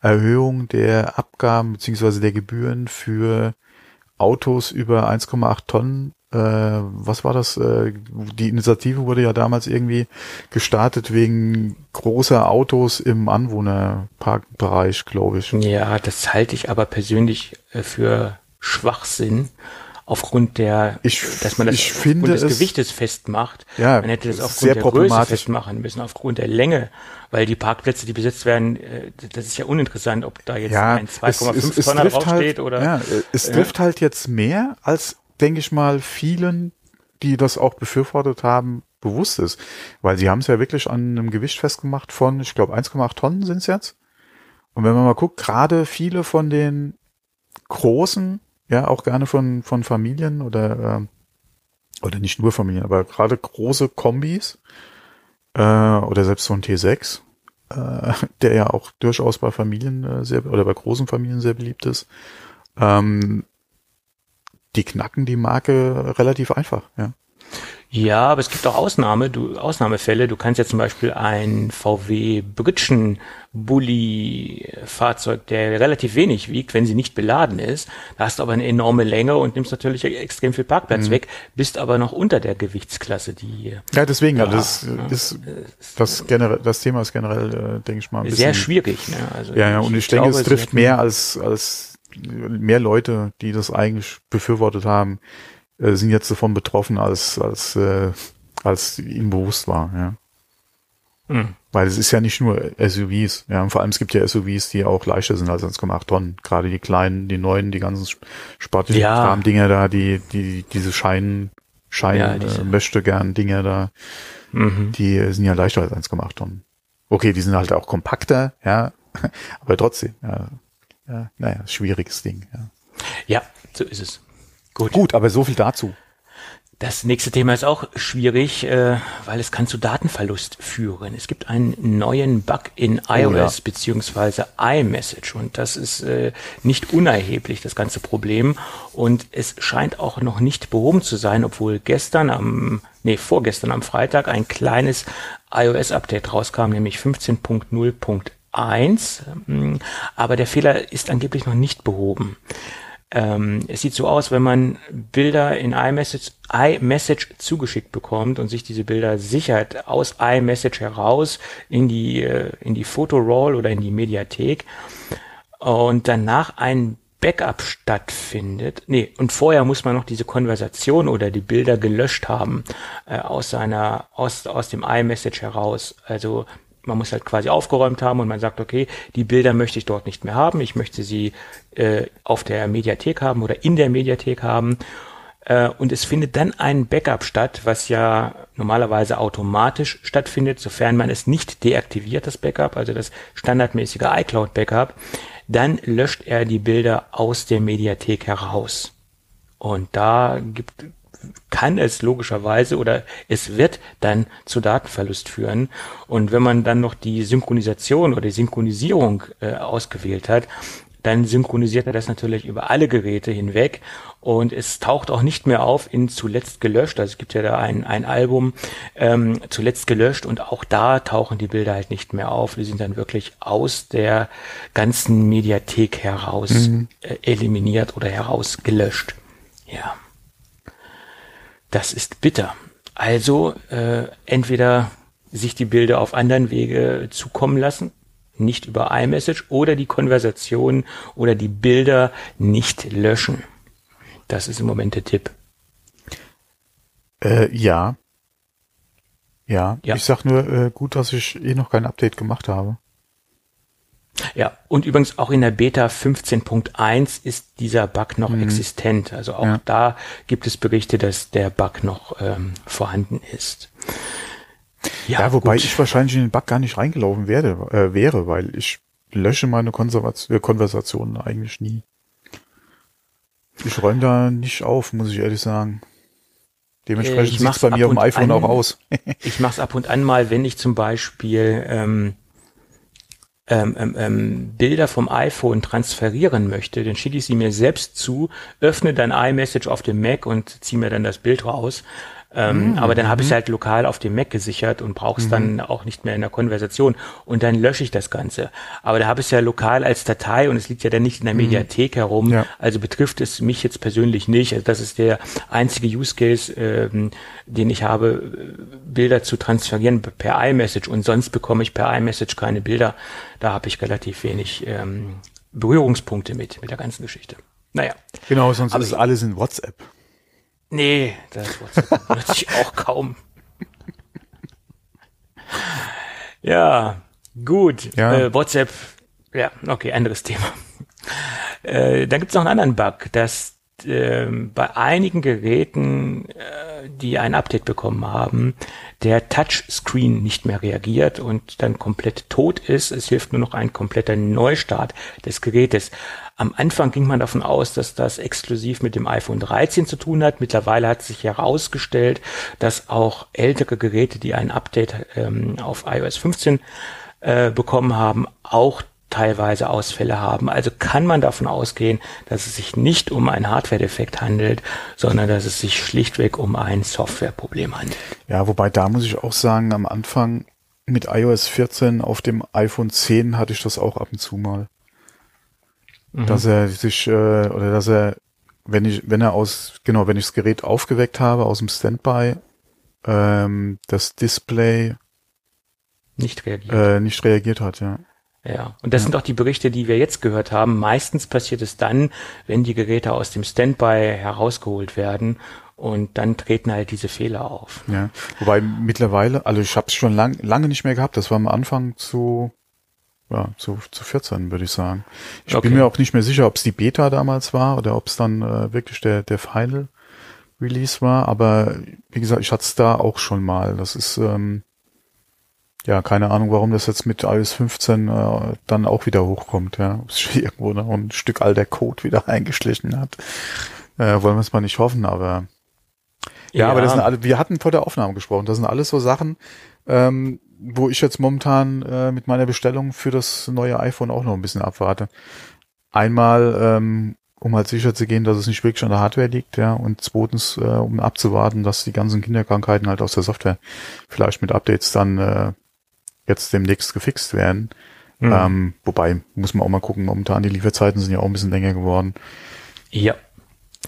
Erhöhung der Abgaben beziehungsweise der Gebühren für Autos über 1,8 Tonnen. Äh, was war das? Äh, die Initiative wurde ja damals irgendwie gestartet wegen großer Autos im Anwohnerparkbereich, glaube ich. Ja, das halte ich aber persönlich äh, für Schwachsinn. Aufgrund der, Ich- dass man das ich finde des es- Gewichtes festmacht. Ja, man hätte das aufgrund sehr der Größe festmachen müssen, aufgrund der Länge, weil die Parkplätze, die besetzt werden, äh, das ist ja uninteressant, ob da jetzt Ja, ein es, 2,5 es, es Tonner trifft draufsteht halt, oder. ja, es trifft halt jetzt mehr, als, denke ich mal, vielen, die das auch befürwortet haben, bewusst ist. Weil sie haben es ja wirklich an einem Gewicht festgemacht von, ich glaube, 1,8 Tonnen sind es jetzt. Und wenn man mal guckt, gerade viele von den großen, ja, auch gerne von, von Familien oder, ähm, oder nicht nur Familien, aber gerade große Kombis, äh, oder selbst so ein T6, äh, der ja auch durchaus bei Familien äh, sehr, oder bei großen Familien sehr beliebt ist, ähm, die knacken die Marke relativ einfach, ja. Ja, aber es gibt auch Ausnahme, du, Ausnahmefälle. Du kannst ja zum Beispiel ein VW Britschen Bulli Fahrzeug, der relativ wenig wiegt, wenn sie nicht beladen ist. Da hast du aber eine enorme Länge und nimmst natürlich extrem viel Mhm. Parkplatz weg, bist aber noch unter der Gewichtsklasse, die Ja, deswegen, also das ja. ist, das generell, das Thema ist generell, äh, denke ich mal, ein sehr bisschen, schwierig. Ne? Also Ja, ja, und ich, denke, glaube, es trifft mehr als, als mehr Leute, die das eigentlich befürwortet haben, äh, sind jetzt davon betroffen, als, als, äh, als ihnen bewusst war, ja. Hm. Weil es ist ja nicht nur SUVs, ja, und vor allem es gibt ja SUVs, die auch leichter sind als 1,8 Tonnen. Gerade die kleinen, die neuen, die ganzen sp- sportlichen Ja. Kram-Dinger da, die, die, diese Schein, Schein, Ja, äh, diese- möchte gern Dinger da, Mhm. die äh, sind ja leichter als 1,8 Tonnen. Okay, die sind halt auch kompakter, ja, aber trotzdem, ja. ja, naja, schwieriges Ding. Ja. ja, so ist es. Gut. Gut, aber so viel dazu. Das nächste Thema ist auch schwierig, äh, weil es kann zu Datenverlust führen. Es gibt einen neuen Bug in iOS oh, ja. beziehungsweise iMessage und das ist äh, nicht unerheblich, das ganze Problem. Und es scheint auch noch nicht behoben zu sein, obwohl gestern am, nee, vorgestern am Freitag ein kleines iOS-Update rauskam, nämlich 15.0.1. Aber der Fehler ist angeblich noch nicht behoben. Ähm, es sieht so aus, wenn man Bilder in iMessage, iMessage zugeschickt bekommt und sich diese Bilder sichert aus iMessage heraus in die, äh, in die Fotoroll oder in die Mediathek und danach ein Backup stattfindet. Nee, und vorher muss man noch diese Konversation oder die Bilder gelöscht haben äh, aus seiner, aus, aus dem iMessage heraus. Also man muss halt quasi aufgeräumt haben und man sagt, okay, die Bilder möchte ich dort nicht mehr haben, ich möchte sie äh, auf der Mediathek haben oder in der Mediathek haben. Äh, und es findet dann ein Backup statt, was ja normalerweise automatisch stattfindet, sofern man es nicht deaktiviert, das Backup, also das standardmäßige iCloud-Backup. Dann löscht er die Bilder aus der Mediathek heraus. Und da gibt, kann es logischerweise oder es wird dann zu Datenverlust führen. Und wenn man dann noch die Synchronisation oder die Synchronisierung äh, ausgewählt hat, dann synchronisiert er das natürlich über alle Geräte hinweg und es taucht auch nicht mehr auf in zuletzt gelöscht. Also es gibt ja da ein, ein Album ähm, zuletzt gelöscht und auch da tauchen die Bilder halt nicht mehr auf. Die sind dann wirklich aus der ganzen Mediathek heraus mhm. äh, eliminiert oder heraus gelöscht. Ja. Das ist bitter. Also äh, entweder sich die Bilder auf anderen Wege zukommen lassen, nicht über iMessage oder die Konversation oder die Bilder nicht löschen. Das ist im Moment der Tipp. Äh, ja. ja. Ja. Ich sag nur, äh, gut, dass ich eh noch kein Update gemacht habe. Ja, und übrigens auch in der Beta 15.1 ist dieser Bug noch mhm. existent. Also auch ja. da gibt es Berichte, dass der Bug noch ähm, vorhanden ist. Ja, ja wobei gut. ich wahrscheinlich in den Bug gar nicht reingelaufen werde, äh, wäre, weil ich lösche meine Konservation, äh, Konversationen eigentlich nie. Ich räume da nicht auf, muss ich ehrlich sagen. Dementsprechend sieht es bei mir auf dem iPhone an, auch aus. ich mache es ab und an mal, wenn ich zum Beispiel ähm, ähm, ähm, ähm, Bilder vom iPhone transferieren möchte, dann schicke ich sie mir selbst zu, öffne dann iMessage auf dem Mac und ziehe mir dann das Bild raus. Ähm, mhm. Aber dann habe ich es mhm. halt lokal auf dem Mac gesichert und brauche es mhm. dann auch nicht mehr in der Konversation. Und dann lösche ich das Ganze. Aber da habe ich es ja lokal als Datei und es liegt ja dann nicht in der mhm. Mediathek mhm. herum. Ja. Also betrifft es mich jetzt persönlich nicht. Also das ist der einzige Use Case, ähm, den ich habe, Bilder zu transferieren per iMessage. Und sonst bekomme ich per iMessage keine Bilder. Da habe ich relativ wenig ähm, Berührungspunkte mit, mit der ganzen Geschichte. Naja. Genau, sonst Aber ist alles in WhatsApp. Nee, das WhatsApp benutze ich auch kaum. ja, gut. Ja. Äh, WhatsApp, ja, okay, anderes Thema. Äh, dann gibt es noch einen anderen Bug, dass äh, bei einigen Geräten, äh, die ein Update bekommen haben, der Touchscreen nicht mehr reagiert und dann komplett tot ist. Es hilft nur noch ein kompletter Neustart des Gerätes. Am Anfang ging man davon aus, dass das exklusiv mit dem iPhone 13 zu tun hat. Mittlerweile hat sich herausgestellt, dass auch ältere Geräte, die ein Update ähm, auf iOS 15 äh, bekommen haben, auch teilweise Ausfälle haben. Also kann man davon ausgehen, dass es sich nicht um einen Hardware-Defekt handelt, sondern dass es sich schlichtweg um ein Softwareproblem handelt. Ja, wobei da muss ich auch sagen, am Anfang mit iOS 14 auf dem iPhone 10 hatte ich das auch ab und zu mal mhm. dass er sich äh, oder dass er, wenn ich, wenn er aus, genau, wenn ich das Gerät aufgeweckt habe aus dem Standby, ähm, das Display nicht reagiert, äh, nicht reagiert hat, ja. Ja, und das ja. sind auch die Berichte, die wir jetzt gehört haben. Meistens passiert es dann, wenn die Geräte aus dem Standby herausgeholt werden und dann treten halt diese Fehler auf. Ja, wobei mittlerweile, also ich habe es schon lang, lange nicht mehr gehabt. Das war am Anfang zu ja, zu, zu 14, würde ich sagen. Ich okay. bin mir auch nicht mehr sicher, ob es die Beta damals war oder ob es dann äh, wirklich der, der Final Release war, aber wie gesagt, ich hatte es da auch schon mal. Das ist, ähm, ja, keine Ahnung, warum das jetzt mit iOS 15 äh, dann auch wieder hochkommt, ja. Ob sich irgendwo noch ein Stück alter Code wieder eingeschlichen hat. Äh, wollen wir es mal nicht hoffen, aber ja, ja, aber das sind alle, wir hatten vor der Aufnahme gesprochen, das sind alles so Sachen, ähm, wo ich jetzt momentan äh, mit meiner Bestellung für das neue iPhone auch noch ein bisschen abwarte. Einmal, ähm, um halt sicher zu gehen, dass es nicht wirklich an der Hardware liegt, ja, und zweitens, äh, um abzuwarten, dass die ganzen Kinderkrankheiten halt aus der Software vielleicht mit Updates dann äh, jetzt demnächst gefixt werden. Mhm. Ähm, wobei, muss man auch mal gucken, momentan die Lieferzeiten sind ja auch ein bisschen länger geworden. Ja.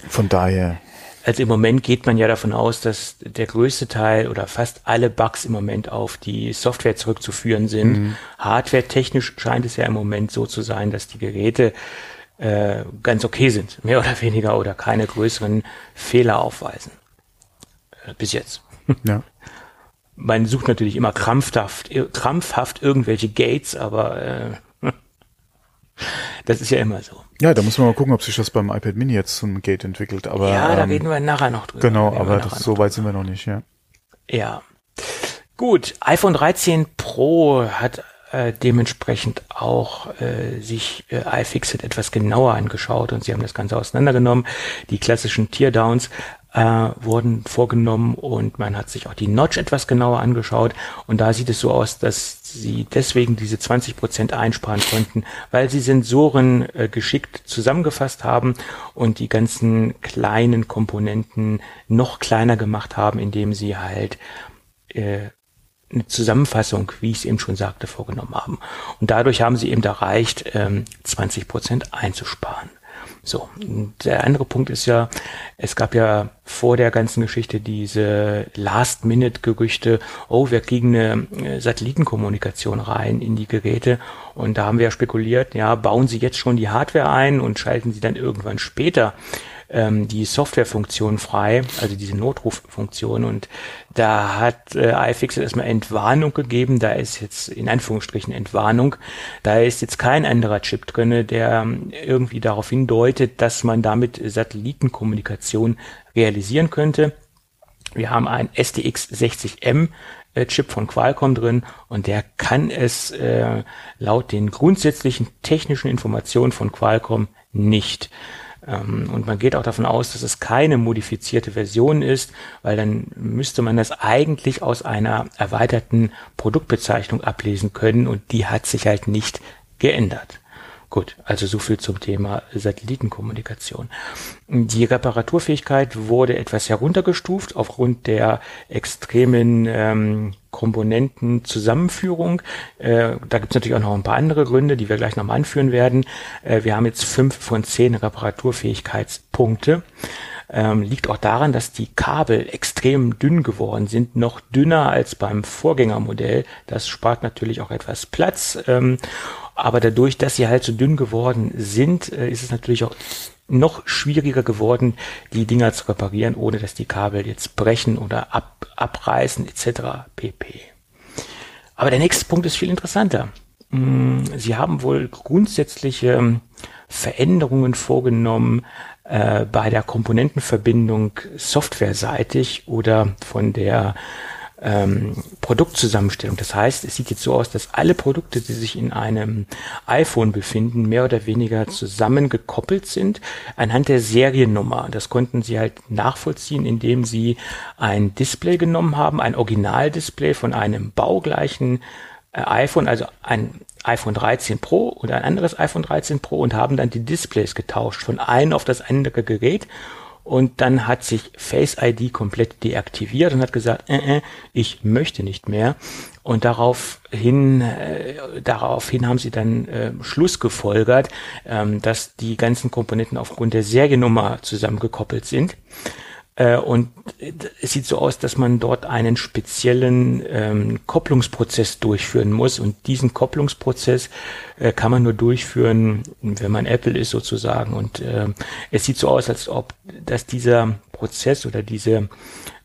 Von daher. Also im Moment geht man ja davon aus, dass der größte Teil oder fast alle Bugs im Moment auf die Software zurückzuführen sind. Mhm. Hardware-technisch scheint es ja im Moment so zu sein, dass die Geräte äh, ganz okay sind, mehr oder weniger oder keine größeren Fehler aufweisen. Äh, bis jetzt. Ja. Man sucht natürlich immer krampfhaft, krampfhaft irgendwelche Gates, aber äh, das ist ja immer so. Ja, da muss man mal gucken, ob sich das beim iPad Mini jetzt zum Gate entwickelt. Aber, ja, da ähm, reden wir nachher noch drüber. Genau, aber das, so weit sind wir noch nicht, ja. Ja. Gut, iPhone 13 Pro hat äh, dementsprechend auch äh, sich äh, iFixit etwas genauer angeschaut und sie haben das Ganze auseinandergenommen. Die klassischen Teardowns äh, wurden vorgenommen und man hat sich auch die Notch etwas genauer angeschaut und da sieht es so aus, dass sie deswegen diese 20 Prozent einsparen konnten, weil sie Sensoren äh, geschickt zusammengefasst haben und die ganzen kleinen Komponenten noch kleiner gemacht haben, indem sie halt äh, eine Zusammenfassung, wie ich es eben schon sagte, vorgenommen haben. Und dadurch haben sie eben erreicht, 20 ähm, Prozent einzusparen. So, der andere Punkt ist ja, es gab ja vor der ganzen Geschichte diese Last-Minute-Gerüchte, oh, wir kriegen eine äh, Satellitenkommunikation rein in die Geräte. Und da haben wir ja spekuliert, ja, bauen Sie jetzt schon die Hardware ein und schalten Sie dann irgendwann später ähm, die Softwarefunktion frei, also diese Notruffunktion. Und da hat äh, iFixit erstmal Entwarnung gegeben. Da ist jetzt in Anführungsstrichen Entwarnung. Da ist jetzt kein anderer Chip drinne, der ähm, irgendwie darauf hindeutet, dass man damit Satellitenkommunikation realisieren könnte. Wir haben ein STX 60M äh, Chip von Qualcomm drin und der kann es äh, laut den grundsätzlichen technischen Informationen von Qualcomm nicht. Ähm, und man geht auch davon aus, dass es keine modifizierte Version ist, weil dann müsste man das eigentlich aus einer erweiterten Produktbezeichnung ablesen können und die hat sich halt nicht geändert. Gut, also so viel zum Thema Satellitenkommunikation. Die Reparaturfähigkeit wurde etwas heruntergestuft aufgrund der extremen ähm, Komponentenzusammenführung. Äh, da gibt es natürlich auch noch ein paar andere Gründe, die wir gleich nochmal anführen werden. Äh, wir haben jetzt fünf von zehn Reparaturfähigkeitspunkte. Ähm, liegt auch daran, dass die Kabel extrem dünn geworden sind, noch dünner als beim Vorgängermodell. Das spart natürlich auch etwas Platz. Ähm, aber dadurch, dass sie halt so dünn geworden sind, äh, ist es natürlich auch noch schwieriger geworden, die Dinger zu reparieren, ohne dass die Kabel jetzt brechen oder ab, abreißen etc. pp. Aber der nächste Punkt ist viel interessanter. Mm, sie haben wohl grundsätzliche ähm, Veränderungen vorgenommen äh, bei der Komponentenverbindung softwareseitig oder von der ähm, Produktzusammenstellung. Das heißt, es sieht jetzt so aus, dass alle Produkte, die sich in einem iPhone befinden, mehr oder weniger zusammengekoppelt sind anhand der Seriennummer. Das konnten sie halt nachvollziehen, indem sie ein Display genommen haben, ein Originaldisplay von einem baugleichen äh, iPhone, also ein iPhone 13 Pro oder ein anderes iPhone 13 Pro und haben dann die Displays getauscht von einem auf das andere Gerät und dann hat sich Face ID komplett deaktiviert und hat gesagt, äh, äh, ich möchte nicht mehr. Und daraufhin, äh, daraufhin haben sie dann äh, Schluss gefolgert, ähm, dass die ganzen Komponenten aufgrund der Seriennummer zusammengekoppelt sind. Äh, und es sieht so aus, dass man dort einen speziellen ähm, Kopplungsprozess durchführen muss. Und diesen Kopplungsprozess äh, kann man nur durchführen, wenn man Apple ist sozusagen. Und äh, es sieht so aus, als ob dass dieser Prozess oder diese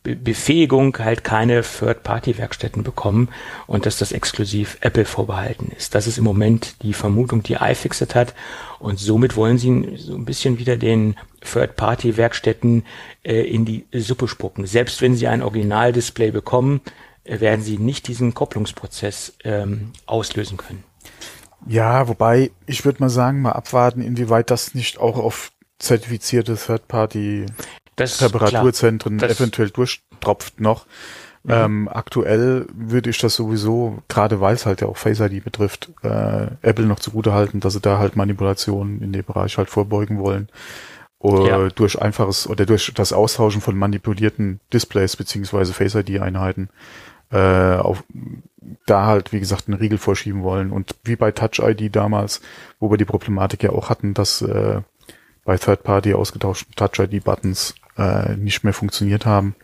Befähigung halt keine Third-Party-Werkstätten bekommen und dass das exklusiv Apple vorbehalten ist. Das ist im Moment die Vermutung, die iFixit hat und somit wollen sie so ein bisschen wieder den Third-Party-Werkstätten äh, in die Suppe spucken. Selbst wenn sie ein Originaldisplay bekommen, äh, werden sie nicht diesen Kopplungsprozess ähm, auslösen können. Ja, wobei ich würde mal sagen, mal abwarten, inwieweit das nicht auch auf zertifizierte Third-Party-Reparaturzentren eventuell durchtropft noch. Mhm. Ähm, aktuell würde ich das sowieso, gerade weil es halt ja auch Face ID betrifft, äh, Apple noch zugute halten, dass sie da halt Manipulationen in dem Bereich halt vorbeugen wollen. Oder ja. durch einfaches oder durch das Austauschen von manipulierten Displays beziehungsweise Face ID Einheiten äh, auf da halt, wie gesagt, einen Riegel vorschieben wollen. Und wie bei Touch ID damals, wo wir die Problematik ja auch hatten, dass äh, bei Third-Party ausgetauschten Touch ID-Buttons äh, nicht mehr funktioniert haben,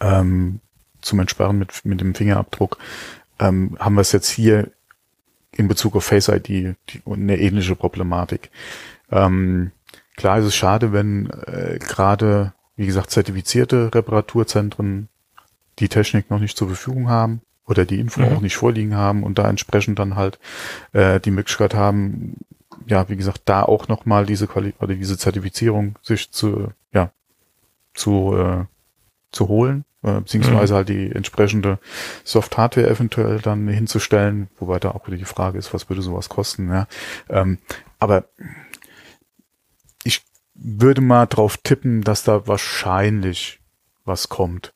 ähm, zum Entsperren mit, mit dem Fingerabdruck, ähm, haben wir es jetzt hier in Bezug auf Face ID die, eine ähnliche Problematik. Ähm, klar ist es schade, wenn äh, gerade, wie gesagt, zertifizierte Reparaturzentren die Technik noch nicht zur Verfügung haben oder die Info mhm. auch nicht vorliegen haben und da entsprechend dann halt äh, die Möglichkeit haben, ja, wie gesagt, da auch nochmal diese Quali oder diese Zertifizierung sich zu, ja, zu, äh, zu holen, äh, beziehungsweise mhm. halt die entsprechende Soft-Hardware eventuell dann hinzustellen, wobei da auch wieder die Frage ist, was würde sowas kosten, ja. Ähm, aber ich würde mal drauf tippen, dass da wahrscheinlich was kommt.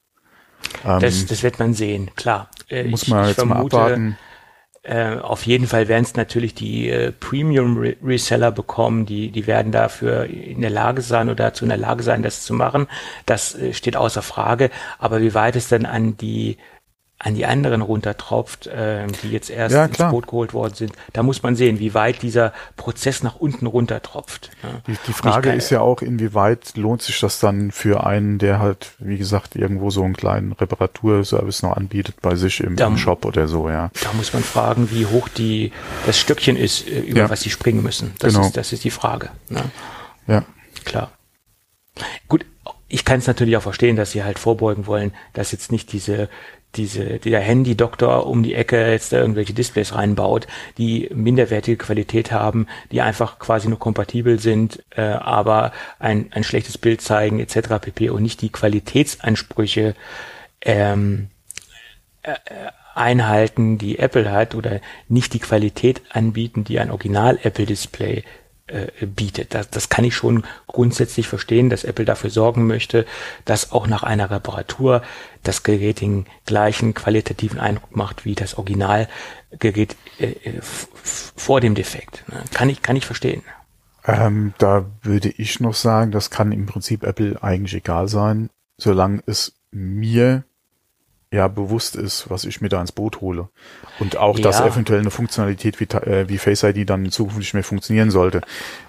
Ähm, das, das wird man sehen, klar. Äh, muss man ich, jetzt vermute, mal abwarten. Äh, auf jeden Fall werden es natürlich die äh, Premium-Reseller bekommen, die, die werden dafür in der Lage sein oder dazu in der Lage sein, das zu machen. Das äh, steht außer Frage. Aber wie weit es dann an die an die anderen runtertropft, äh, die jetzt erst ja, ins Boot geholt worden sind. Da muss man sehen, wie weit dieser Prozess nach unten runtertropft. Ja. Die, die Frage kann, ist ja auch, inwieweit lohnt sich das dann für einen, der halt, wie gesagt, irgendwo so einen kleinen Reparaturservice noch anbietet bei sich im, da, im Shop oder so, ja. Da muss man fragen, wie hoch die das Stöckchen ist, äh, über ja. was sie springen müssen. Das genau. ist, das ist die Frage. Ne? Ja. Klar. Gut, ich kann es natürlich auch verstehen, dass sie halt vorbeugen wollen, dass jetzt nicht diese diese, der Handy-Doktor um die Ecke jetzt da irgendwelche Displays reinbaut, die minderwertige Qualität haben, die einfach quasi nur kompatibel sind, äh, aber ein, ein schlechtes Bild zeigen etc. pp. und nicht die Qualitätsansprüche ähm, äh, einhalten, die Apple hat oder nicht die Qualität anbieten, die ein Original-Apple-Display äh, bietet. Das, das kann ich schon grundsätzlich verstehen, dass Apple dafür sorgen möchte, dass auch nach einer Reparatur das Gerät den gleichen qualitativen Eindruck macht wie das Originalgerät äh, äh vor dem Defekt. Ne? Kann ich, kann ich verstehen. Ähm, da würde ich noch sagen, das kann im Prinzip Apple eigentlich egal sein, solange es mir ja bewusst ist, was ich mir da ins Boot hole. Und auch, dass ja. eventuell eine Funktionalität wie, äh, wie Face ID dann in Zukunft nicht mehr funktionieren sollte.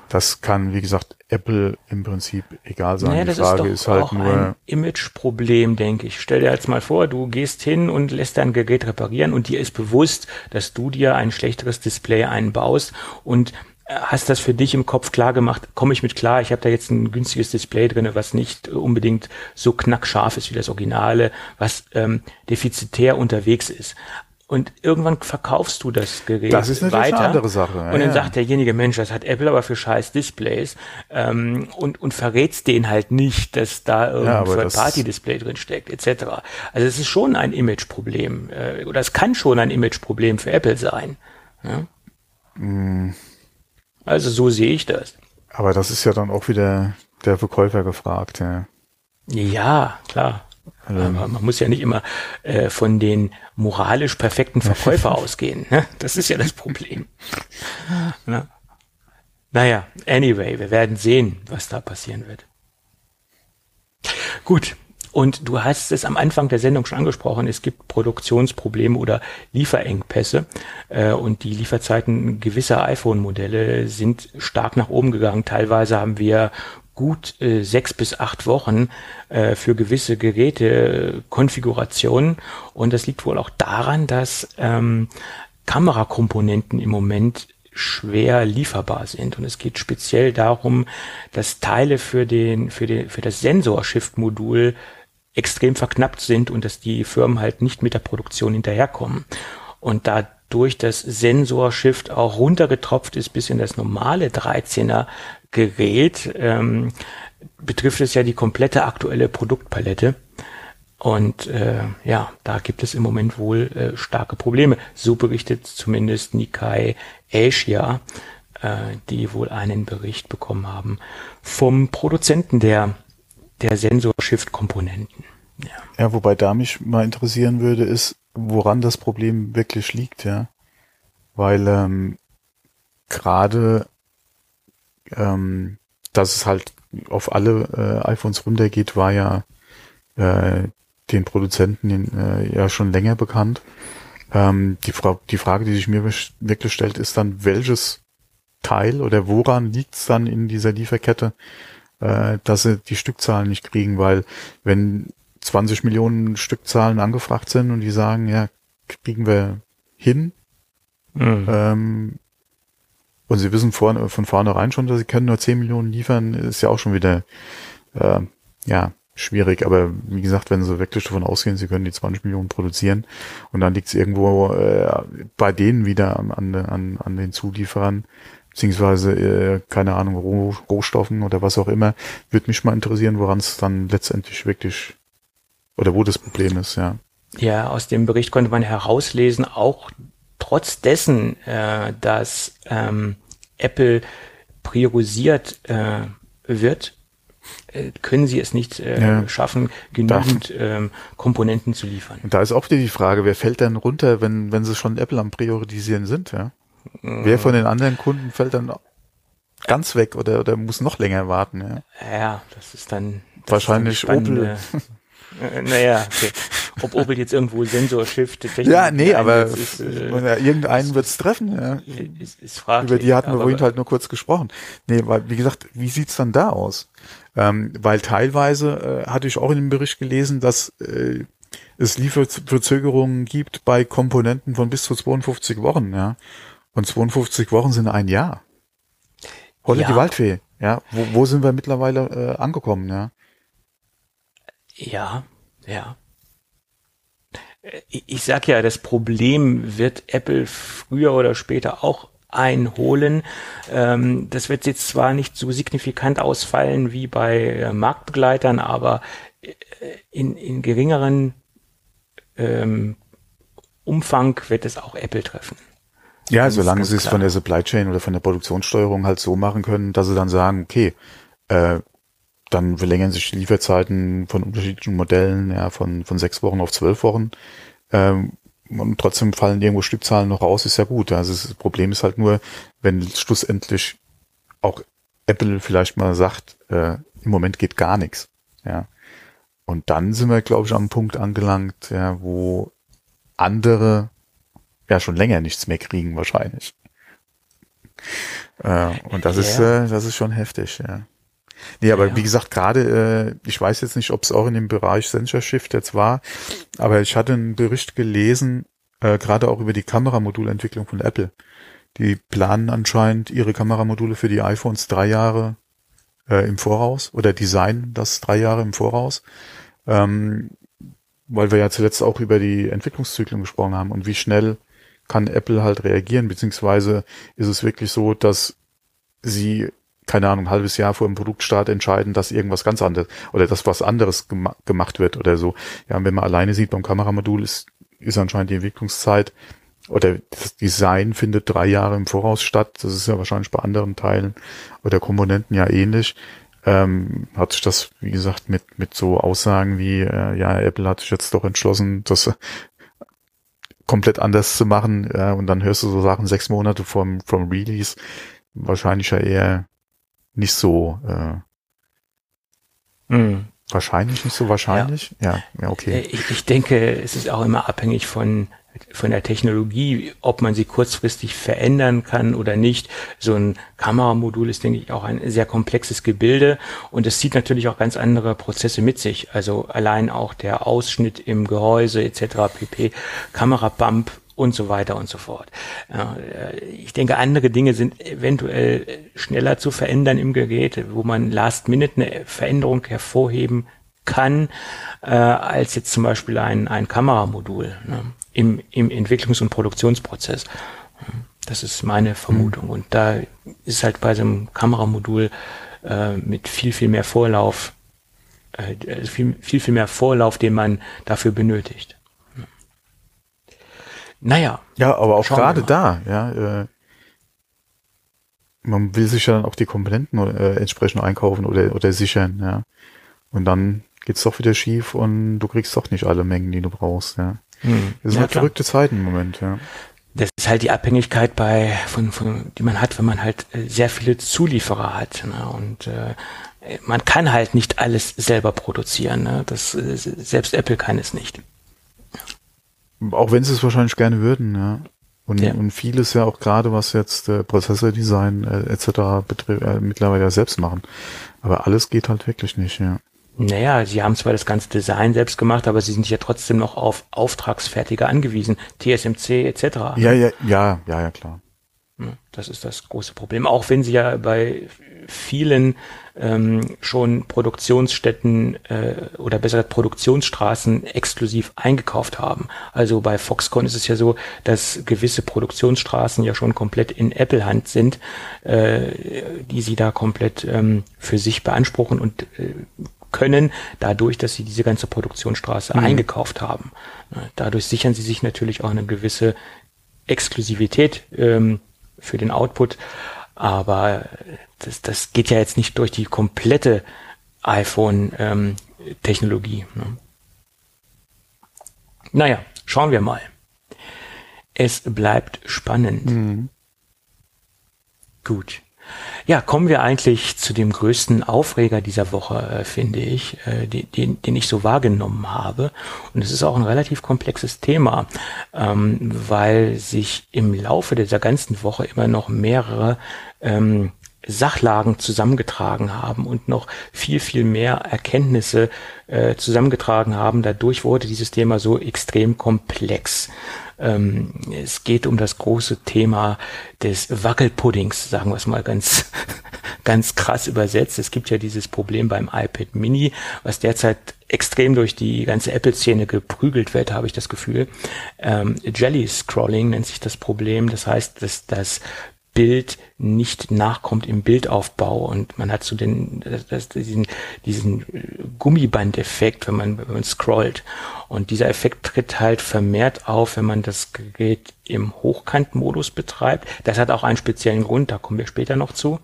Das kann, wie gesagt, Apple im Prinzip egal sein. Naja, Die Frage ist, ist halt nur. Ein Imageproblem, denke ich. Stell dir jetzt mal vor, du gehst hin und lässt dein Gerät reparieren und dir ist bewusst, dass du dir ein schlechteres Display einbaust und hast das für dich im Kopf klar gemacht, komme ich mit klar, ich habe da jetzt ein günstiges Display drinne, was nicht unbedingt so knackscharf ist wie das Originale, was ähm, defizitär unterwegs ist. Und irgendwann verkaufst du das Gerät das ist weiter. Eine andere Sache. Ja, und dann sagt derjenige, Mensch, das hat Apple aber für scheiß Displays ähm, und, und verrätst den halt nicht, dass da irgendein ja, Party-Display drin steckt, etc. Also es ist schon ein Imageproblem äh, oder es kann schon ein Imageproblem für Apple sein. Ja? Mm. Also so sehe ich das. Aber das ist ja dann auch wieder der Verkäufer gefragt, ja. Ja, klar. Aber man muss ja nicht immer äh, von den moralisch perfekten Verkäufer ausgehen. Ne? Das ist ja das Problem. Na? Naja, anyway, wir werden sehen, was da passieren wird. Gut, und du hast es am Anfang der Sendung schon angesprochen, es gibt Produktionsprobleme oder Lieferengpässe äh, und die Lieferzeiten gewisser iPhone-Modelle sind stark nach oben gegangen. Teilweise haben wir gut äh, sechs bis acht Wochen äh, für gewisse Geräte Konfigurationen und das liegt wohl auch daran, dass ähm, Kamerakomponenten im Moment schwer lieferbar sind. Und es geht speziell darum, dass Teile für den, für den, für das Sensor-Shift-Modul extrem verknappt sind und dass die Firmen halt nicht mit der Produktion hinterherkommen. Und dadurch das Sensor-Shift auch runtergetropft ist bis in das normale 13er Gerät, ähm, betrifft es ja die komplette aktuelle Produktpalette. Und äh, ja, da gibt es im Moment wohl äh, starke Probleme. So berichtet zumindest Nikkei Asia, äh, die wohl einen Bericht bekommen haben vom Produzenten der, der Sensor-Shift-Komponenten. Ja. ja, wobei da mich mal interessieren würde, ist, woran das Problem wirklich liegt, ja. Weil ähm, gerade, ähm, dass es halt auf alle äh, iPhones runtergeht, war ja äh, den Produzenten äh, ja schon länger bekannt. Ähm, die, Fra die Frage, die sich mir wirklich stellt, ist dann, welches Teil oder woran liegt es dann in dieser Lieferkette, äh, dass sie die Stückzahlen nicht kriegen, weil wenn 20 Millionen Stückzahlen angefragt sind und die sagen, ja, kriegen wir hin, mhm. ähm, und sie wissen vor, von vornherein schon, dass sie können nur 10 Millionen liefern, ist ja auch schon wieder äh, ja schwierig. Aber wie gesagt, wenn sie wirklich davon ausgehen, sie können die 20 Millionen produzieren und dann liegt es irgendwo äh, bei denen wieder an, an, an den Zulieferern, beziehungsweise, äh, keine Ahnung, Roh, Rohstoffen oder was auch immer, würde mich mal interessieren, woran es dann letztendlich wirklich oder wo das Problem ist, ja. Ja, aus dem Bericht konnte man herauslesen, auch trotz dessen, äh, dass ähm, Apple priorisiert äh, wird, äh, können sie es nicht äh, ja. schaffen, genügend ähm, Komponenten zu liefern. Und da ist auch wieder die Frage, wer fällt dann runter, wenn, wenn sie schon Apple am Priorisieren sind, ja? Wer von den anderen Kunden fällt dann ganz weg oder, oder muss noch länger warten, ja? Ja, das ist dann das wahrscheinlich ist Opel. Äh, naja, okay. Ob Opel jetzt irgendwo Sensor Shift Ja, nee, aber ist, äh, ja, irgendeinen wird's treffen. Ja. Ist, ist fraglich, Über die hatten wir vorhin halt nur kurz gesprochen. Nee, weil, wie gesagt, wie sieht's dann da aus? Ähm, weil teilweise äh, hatte ich auch in dem Bericht gelesen, dass äh, es Lieferverzögerungen gibt bei Komponenten von bis zu 52 Wochen, ja. Und 52 Wochen sind ein Jahr. Holle ja. die Waldfee, ja. Wo, wo sind wir mittlerweile äh, angekommen, ja? Ja, ja. Ich sag ja, das Problem wird Apple früher oder später auch einholen. Ähm, das wird jetzt zwar nicht so signifikant ausfallen wie bei äh, Marktbegleitern, aber äh, in, in geringeren ähm, Umfang wird es auch Apple treffen. Ja, solange sie es von der Supply Chain oder von der Produktionssteuerung halt so machen können, dass sie dann sagen, okay, äh, dann verlängern sich die Lieferzeiten von unterschiedlichen Modellen, ja, von, von sechs Wochen auf zwölf Wochen. Ähm, und trotzdem fallen irgendwo Stückzahlen noch raus, ist ja gut. Also das Problem ist halt nur, wenn schlussendlich auch Apple vielleicht mal sagt, äh, im Moment geht gar nichts. Ja. Und dann sind wir, glaube ich, am Punkt angelangt, ja, wo andere ja schon länger nichts mehr kriegen wahrscheinlich. Äh, und das ja. ist, äh, das ist schon heftig, ja. Nee, aber ja. wie gesagt, gerade, äh, ich weiß jetzt nicht, ob es auch in dem Bereich Sensor Shift jetzt war, aber ich hatte einen Bericht gelesen, äh, gerade auch über die Kameramodulentwicklung von Apple. Die planen anscheinend ihre Kameramodule für die iPhones drei Jahre äh, im Voraus oder designen das drei Jahre im Voraus. Ähm, weil wir ja zuletzt auch über die Entwicklungszyklen gesprochen haben und wie schnell kann Apple halt reagieren, beziehungsweise ist es wirklich so, dass sie keine Ahnung, ein halbes Jahr vor dem Produktstart entscheiden, dass irgendwas ganz anderes oder dass was anderes gema gemacht wird oder so. Ja, und wenn man alleine sieht, beim Kameramodul ist, ist anscheinend die Entwicklungszeit oder das Design findet drei Jahre im Voraus statt. Das ist ja wahrscheinlich bei anderen Teilen oder Komponenten ja ähnlich. Ähm, hat sich das, wie gesagt, mit, mit so Aussagen wie, äh, ja, Apple hat sich jetzt doch entschlossen, das komplett anders zu machen, ja, und dann hörst du so Sachen sechs Monate vom, vom Release, wahrscheinlich ja eher nicht so äh, mhm. wahrscheinlich, nicht so wahrscheinlich. Ja, ja, ja okay. Äh, ich, ich denke, es ist auch immer abhängig von von der Technologie, ob man sie kurzfristig verändern kann oder nicht. So ein Kameramodul ist, denke ich, auch ein sehr komplexes Gebilde und es zieht natürlich auch ganz andere Prozesse mit sich. Also allein auch der Ausschnitt im Gehäuse etc. pp. Kamerabump und so weiter und so fort. Äh, ich denke, andere Dinge sind eventuell schneller zu verändern im Gerät, wo man last minute eine Veränderung hervorheben kann, äh, als jetzt zum Beispiel ein, ein Kameramodul ne, im, im Entwicklungs- und Produktionsprozess. Das ist meine Vermutung. Und da ist halt bei so einem Kameramodul äh, mit viel, viel mehr Vorlauf äh, viel, viel, viel mehr Vorlauf, den man dafür benötigt. Naja. Ja, aber auch gerade da, ja, äh, man will sich ja dann auch die Komponenten äh, entsprechend einkaufen oder, oder sichern, ja. Und dann geht's doch wieder schief und du kriegst doch nicht alle Mengen, die du brauchst, ja. Hm. Das sind ja, halt klar. verrückte Zeiten im Moment, ja. Das ist halt die Abhängigkeit bei, von, von, die man hat, wenn man halt äh, sehr viele Zulieferer hat. Ne? Und äh, man kann halt nicht alles selber produzieren. Ne? Das, äh, selbst Apple kann es nicht. Auch wenn sie es wahrscheinlich gerne würden, ja. Und, ja. und vieles ja auch gerade, was jetzt äh, Prozessordesign äh, etc. Betrifft, äh, mittlerweile ja selbst machen. Aber alles geht halt wirklich nicht, ja. Naja, sie haben zwar das ganze Design selbst gemacht, aber sie sind ja trotzdem noch auf Auftragsfertiger angewiesen, TSMC etc. Ja, ja, ja, ja, ja, klar. Das ist das große Problem. Auch wenn sie ja bei vielen ähm, schon Produktionsstätten äh, oder besser Produktionsstraßen exklusiv eingekauft haben. Also bei Foxconn ist es ja so, dass gewisse Produktionsstraßen ja schon komplett in Apple-Hand sind, äh, die sie da komplett ähm, für sich beanspruchen und äh, können, dadurch, dass sie diese ganze Produktionsstraße mhm. eingekauft haben. Dadurch sichern sie sich natürlich auch eine gewisse Exklusivität ähm, für den Output, aber das, das geht ja jetzt nicht durch die komplette iPhone-Technologie. Ähm, ne? Naja, schauen wir mal. Es bleibt spannend. Mhm. Gut. Ja, kommen wir eigentlich zu dem größten Aufreger dieser Woche, äh, finde ich, äh, den, den ich so wahrgenommen habe. Und es ist auch ein relativ komplexes Thema, ähm, weil sich im Laufe dieser ganzen Woche immer noch mehrere ähm, Sachlagen zusammengetragen haben und noch viel, viel mehr Erkenntnisse äh, zusammengetragen haben. Dadurch wurde dieses Thema so extrem komplex. Ähm, es geht um das große Thema des Wackelpuddings, sagen wir es mal ganz, ganz krass übersetzt. Es gibt ja dieses Problem beim iPad Mini, was derzeit extrem durch die ganze Apple-Szene geprügelt wird, habe ich das Gefühl. Ähm, Jelly Scrolling nennt sich das Problem. Das heißt, dass das Bild nicht nachkommt im Bildaufbau und man hat so den das, diesen diesen Gummibandeffekt, wenn man wenn man scrollt und dieser Effekt tritt halt vermehrt auf, wenn man das Gerät im Hochkantmodus betreibt. Das hat auch einen speziellen Grund, da kommen wir später noch zu.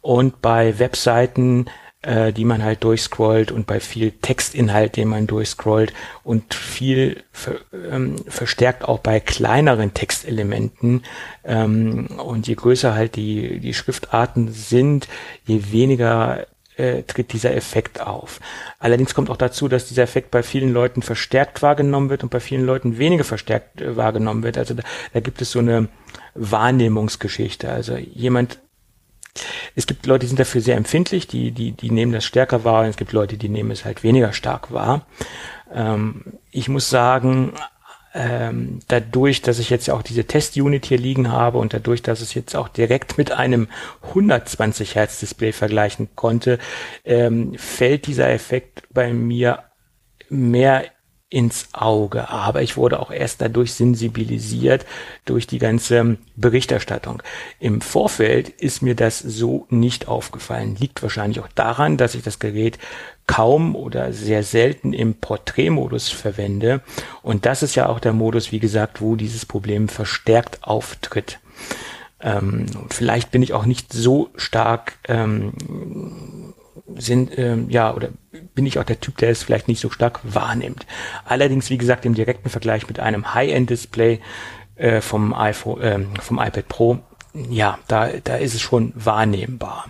Und bei Webseiten äh, die man halt durchscrollt und bei viel Textinhalt, den man durchscrollt und viel ver, ähm, verstärkt auch bei kleineren Textelementen. Ähm, und je größer halt die, die Schriftarten sind, je weniger äh, tritt dieser Effekt auf. Allerdings kommt auch dazu, dass dieser Effekt bei vielen Leuten verstärkt wahrgenommen wird und bei vielen Leuten weniger verstärkt äh, wahrgenommen wird. Also da, da gibt es so eine Wahrnehmungsgeschichte. Also jemand es gibt Leute, die sind dafür sehr empfindlich, die, die, die nehmen das stärker wahr, und es gibt Leute, die nehmen es halt weniger stark wahr. Ähm, ich muss sagen, ähm, dadurch, dass ich jetzt auch diese Test-Unit hier liegen habe und dadurch, dass es jetzt auch direkt mit einem 120 Hertz Display vergleichen konnte, ähm, fällt dieser Effekt bei mir mehr ins Auge. Aber ich wurde auch erst dadurch sensibilisiert durch die ganze Berichterstattung. Im Vorfeld ist mir das so nicht aufgefallen. Liegt wahrscheinlich auch daran, dass ich das Gerät kaum oder sehr selten im Porträtmodus verwende. Und das ist ja auch der Modus, wie gesagt, wo dieses Problem verstärkt auftritt. Ähm, vielleicht bin ich auch nicht so stark ähm, sind, ähm, ja, oder bin ich auch der Typ, der es vielleicht nicht so stark wahrnimmt. Allerdings, wie gesagt, im direkten Vergleich mit einem High-End-Display äh, vom iPhone, äh, vom iPad Pro, ja, da, da ist es schon wahrnehmbar.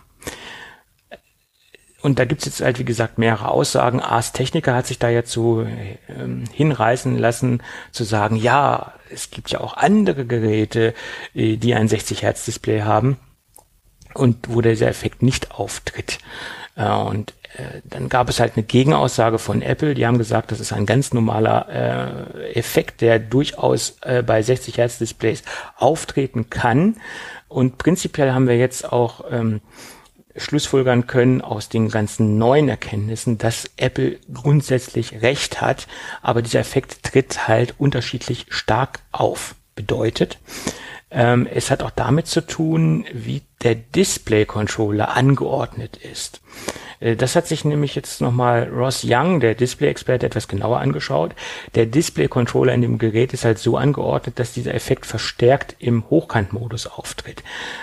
Und da gibt's jetzt halt, wie gesagt, mehrere Aussagen. Ars Technica hat sich da jetzt so ähm, hinreißen lassen, zu sagen, ja, es gibt ja auch andere Geräte, äh, die ein 60 Hertz Display haben und wo dieser Effekt nicht auftritt. Äh, und äh, dann gab es halt eine Gegenaussage von Apple, die haben gesagt, das ist ein ganz normaler äh, Effekt, der durchaus äh, bei 60 Hertz Displays auftreten kann. Und prinzipiell haben wir jetzt auch ähm, Schlussfolgern können aus den ganzen neuen Erkenntnissen, dass Apple grundsätzlich recht hat, aber dieser Effekt tritt halt unterschiedlich stark auf. Bedeutet, ähm, es hat auch damit zu tun, wie der Display-Controller angeordnet ist. Äh, das hat sich nämlich jetzt nochmal Ross Young, der Display-Experte, etwas genauer angeschaut. Der Display-Controller in dem Gerät ist halt so angeordnet, dass dieser Effekt verstärkt im Hochkantmodus auftritt.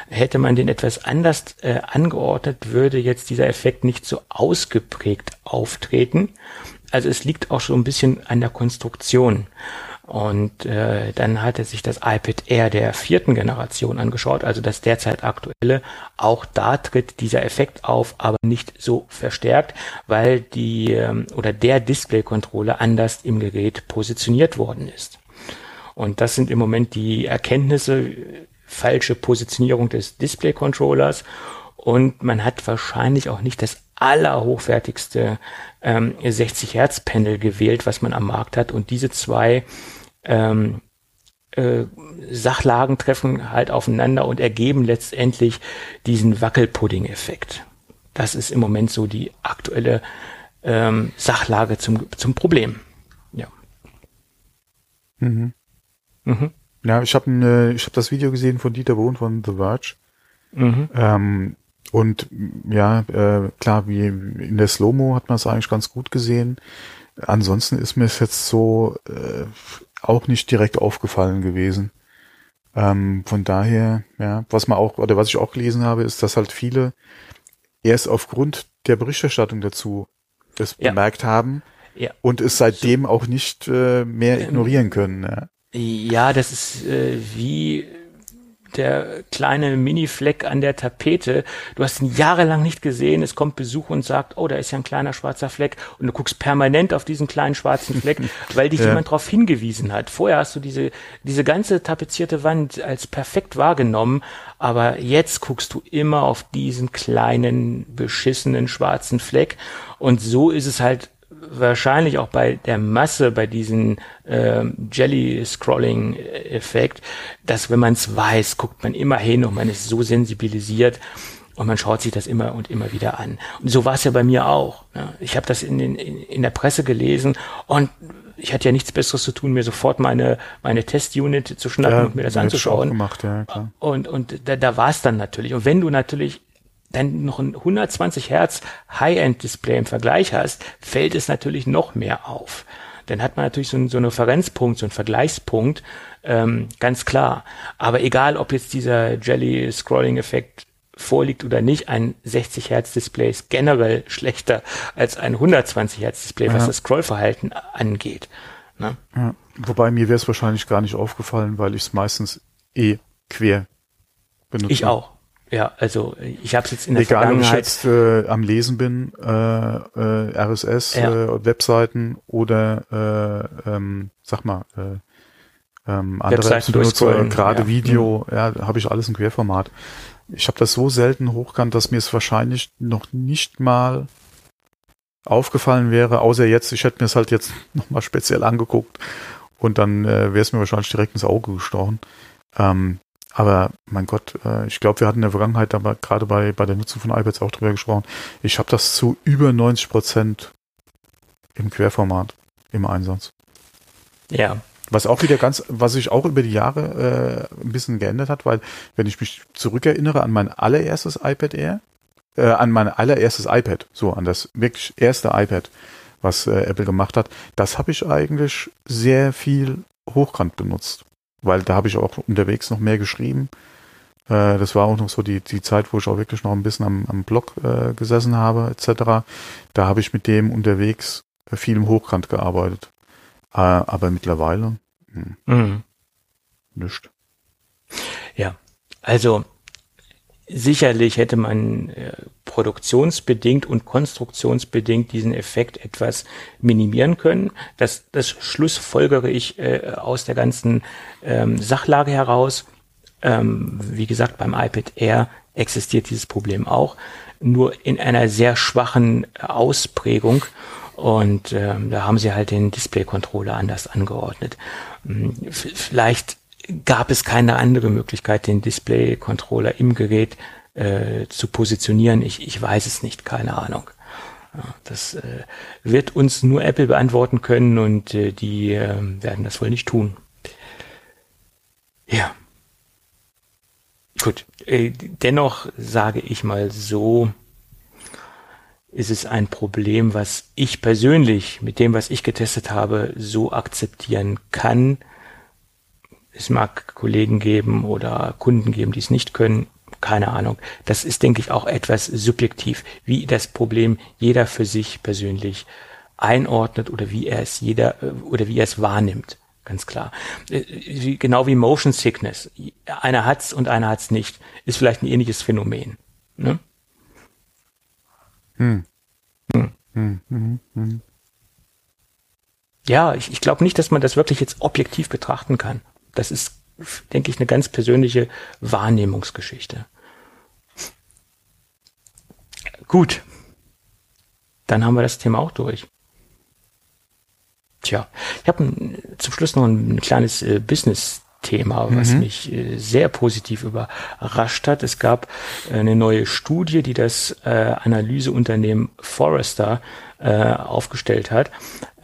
Hätte man den etwas anders äh, angeordnet, würde jetzt dieser Effekt nicht so ausgeprägt auftreten. Also es liegt auch schon ein bisschen an der Konstruktion. Und äh, dann hat er sich das iPad Air der vierten Generation angeschaut, also das derzeit aktuelle. Auch da tritt dieser Effekt auf, aber nicht so verstärkt, weil die ähm, oder der Display-Controller anders im Gerät positioniert worden ist. Und das sind im Moment die Erkenntnisse, falsche Positionierung des Display-Controllers und man hat wahrscheinlich auch nicht das allerhochwertigste ähm, 60 Hertz Panel gewählt, was man am Markt hat. Und diese zwei ähm, äh, Sachlagen treffen halt aufeinander und ergeben letztendlich diesen Wackelpudding-Effekt. Das ist im Moment so die aktuelle ähm, Sachlage zum, zum Problem. Ja. Mhm. Mhm. Ja, ich habe ne, ich hab das Video gesehen von Dieter Bohn von The Verge. Mhm. Ähm, und ja, äh, klar, wie in der Slow-Mo hat man es eigentlich ganz gut gesehen. Ansonsten ist mir es jetzt so äh, auch nicht direkt aufgefallen gewesen. Ähm, von daher, ja, was man auch, oder was ich auch gelesen habe, ist, dass halt viele erst aufgrund der Berichterstattung dazu es ja. bemerkt haben ja. und es seitdem auch nicht äh, mehr ignorieren können. Ja. Ja, das ist äh, wie der kleine Mini-Fleck an der Tapete. Du hast ihn jahrelang nicht gesehen. Es kommt Besuch und sagt, oh, da ist ja ein kleiner schwarzer Fleck. Und du guckst permanent auf diesen kleinen schwarzen Fleck, weil dich ja. jemand darauf hingewiesen hat. Vorher hast du diese, diese ganze tapezierte Wand als perfekt wahrgenommen. Aber jetzt guckst du immer auf diesen kleinen, beschissenen schwarzen Fleck. Und so ist es halt wahrscheinlich auch bei der Masse, bei diesem äh, Jelly-Scrolling-Effekt, dass wenn man es weiß, guckt man immer hin und man ist so sensibilisiert und man schaut sich das immer und immer wieder an. Und so war es ja bei mir auch. Ne? Ich habe das in, den, in, in der Presse gelesen und ich hatte ja nichts Besseres zu tun, mir sofort meine, meine Testunit zu schnappen ja, und mir das anzuschauen. Gemacht, ja, klar. Und, und da, da war es dann natürlich. Und wenn du natürlich dann noch ein 120 Hertz High-End-Display im Vergleich hast, fällt es natürlich noch mehr auf. Dann hat man natürlich so einen, so einen Referenzpunkt, so einen Vergleichspunkt, ähm, ganz klar. Aber egal, ob jetzt dieser Jelly-Scrolling-Effekt vorliegt oder nicht, ein 60 Hertz Display ist generell schlechter als ein 120 Hertz Display, ja. was das Scrollverhalten angeht. Ne? Ja. Wobei mir wäre es wahrscheinlich gar nicht aufgefallen, weil ich es meistens eh quer benutze. Ich auch. Ja, also ich habe es jetzt in der Egal, Vergangenheit. ob ich jetzt äh, am Lesen bin, äh, äh, RSS, ja. äh, Webseiten oder äh, ähm, sag mal, äh, ähm, andere Apps benutze, gerade ja. Video, ja, ja habe ich alles im Querformat. Ich habe das so selten hochkant, dass mir es wahrscheinlich noch nicht mal aufgefallen wäre, außer jetzt, ich hätte mir es halt jetzt nochmal speziell angeguckt und dann äh, wäre es mir wahrscheinlich direkt ins Auge gestochen. Ähm, aber mein Gott, äh, ich glaube, wir hatten in der Vergangenheit aber gerade bei, bei der Nutzung von iPads auch drüber gesprochen. Ich habe das zu über 90 Prozent im Querformat im Einsatz. Ja. Was auch wieder ganz, was sich auch über die Jahre äh, ein bisschen geändert hat, weil wenn ich mich zurückerinnere an mein allererstes iPad Air, äh, an mein allererstes iPad, so an das wirklich erste iPad, was äh, Apple gemacht hat, das habe ich eigentlich sehr viel hochkant benutzt weil da habe ich auch unterwegs noch mehr geschrieben. Äh, das war auch noch so die, die Zeit, wo ich auch wirklich noch ein bisschen am, am Blog äh, gesessen habe, etc. Da habe ich mit dem unterwegs viel im Hochkant gearbeitet. Äh, aber mittlerweile hm, mhm. nicht. Ja, also sicherlich hätte man äh, produktionsbedingt und konstruktionsbedingt diesen Effekt etwas minimieren können. Das, das schlussfolgere ich äh, aus der ganzen ähm, Sachlage heraus. Ähm, wie gesagt, beim iPad Air existiert dieses Problem auch, nur in einer sehr schwachen Ausprägung. Und ähm, da haben sie halt den Display-Controller anders angeordnet. Hm, vielleicht gab es keine andere Möglichkeit, den Display-Controller im Gerät äh, zu positionieren. Ich, ich weiß es nicht, keine Ahnung. Das äh, wird uns nur Apple beantworten können und äh, die äh, werden das wohl nicht tun. Ja. Gut. Äh, dennoch sage ich mal so, ist es ein Problem, was ich persönlich mit dem, was ich getestet habe, so akzeptieren kann. Es mag Kollegen geben oder Kunden geben, die es nicht können. Keine Ahnung. Das ist, denke ich, auch etwas subjektiv, wie das Problem jeder für sich persönlich einordnet oder wie er es jeder oder wie er es wahrnimmt. Ganz klar. Äh, genau wie Motion Sickness. Einer hat's und einer hat's nicht. Ist vielleicht ein ähnliches Phänomen. Ne? Hm. Hm. Hm, hm, hm. Ja, ich, ich glaube nicht, dass man das wirklich jetzt objektiv betrachten kann. Das ist, denke ich, eine ganz persönliche Wahrnehmungsgeschichte. Gut. Dann haben wir das Thema auch durch. Tja, ich habe zum Schluss noch ein, ein kleines äh, Business Thema, was mhm. mich äh, sehr positiv überrascht hat. Es gab eine neue Studie, die das äh, Analyseunternehmen Forrester äh, aufgestellt hat.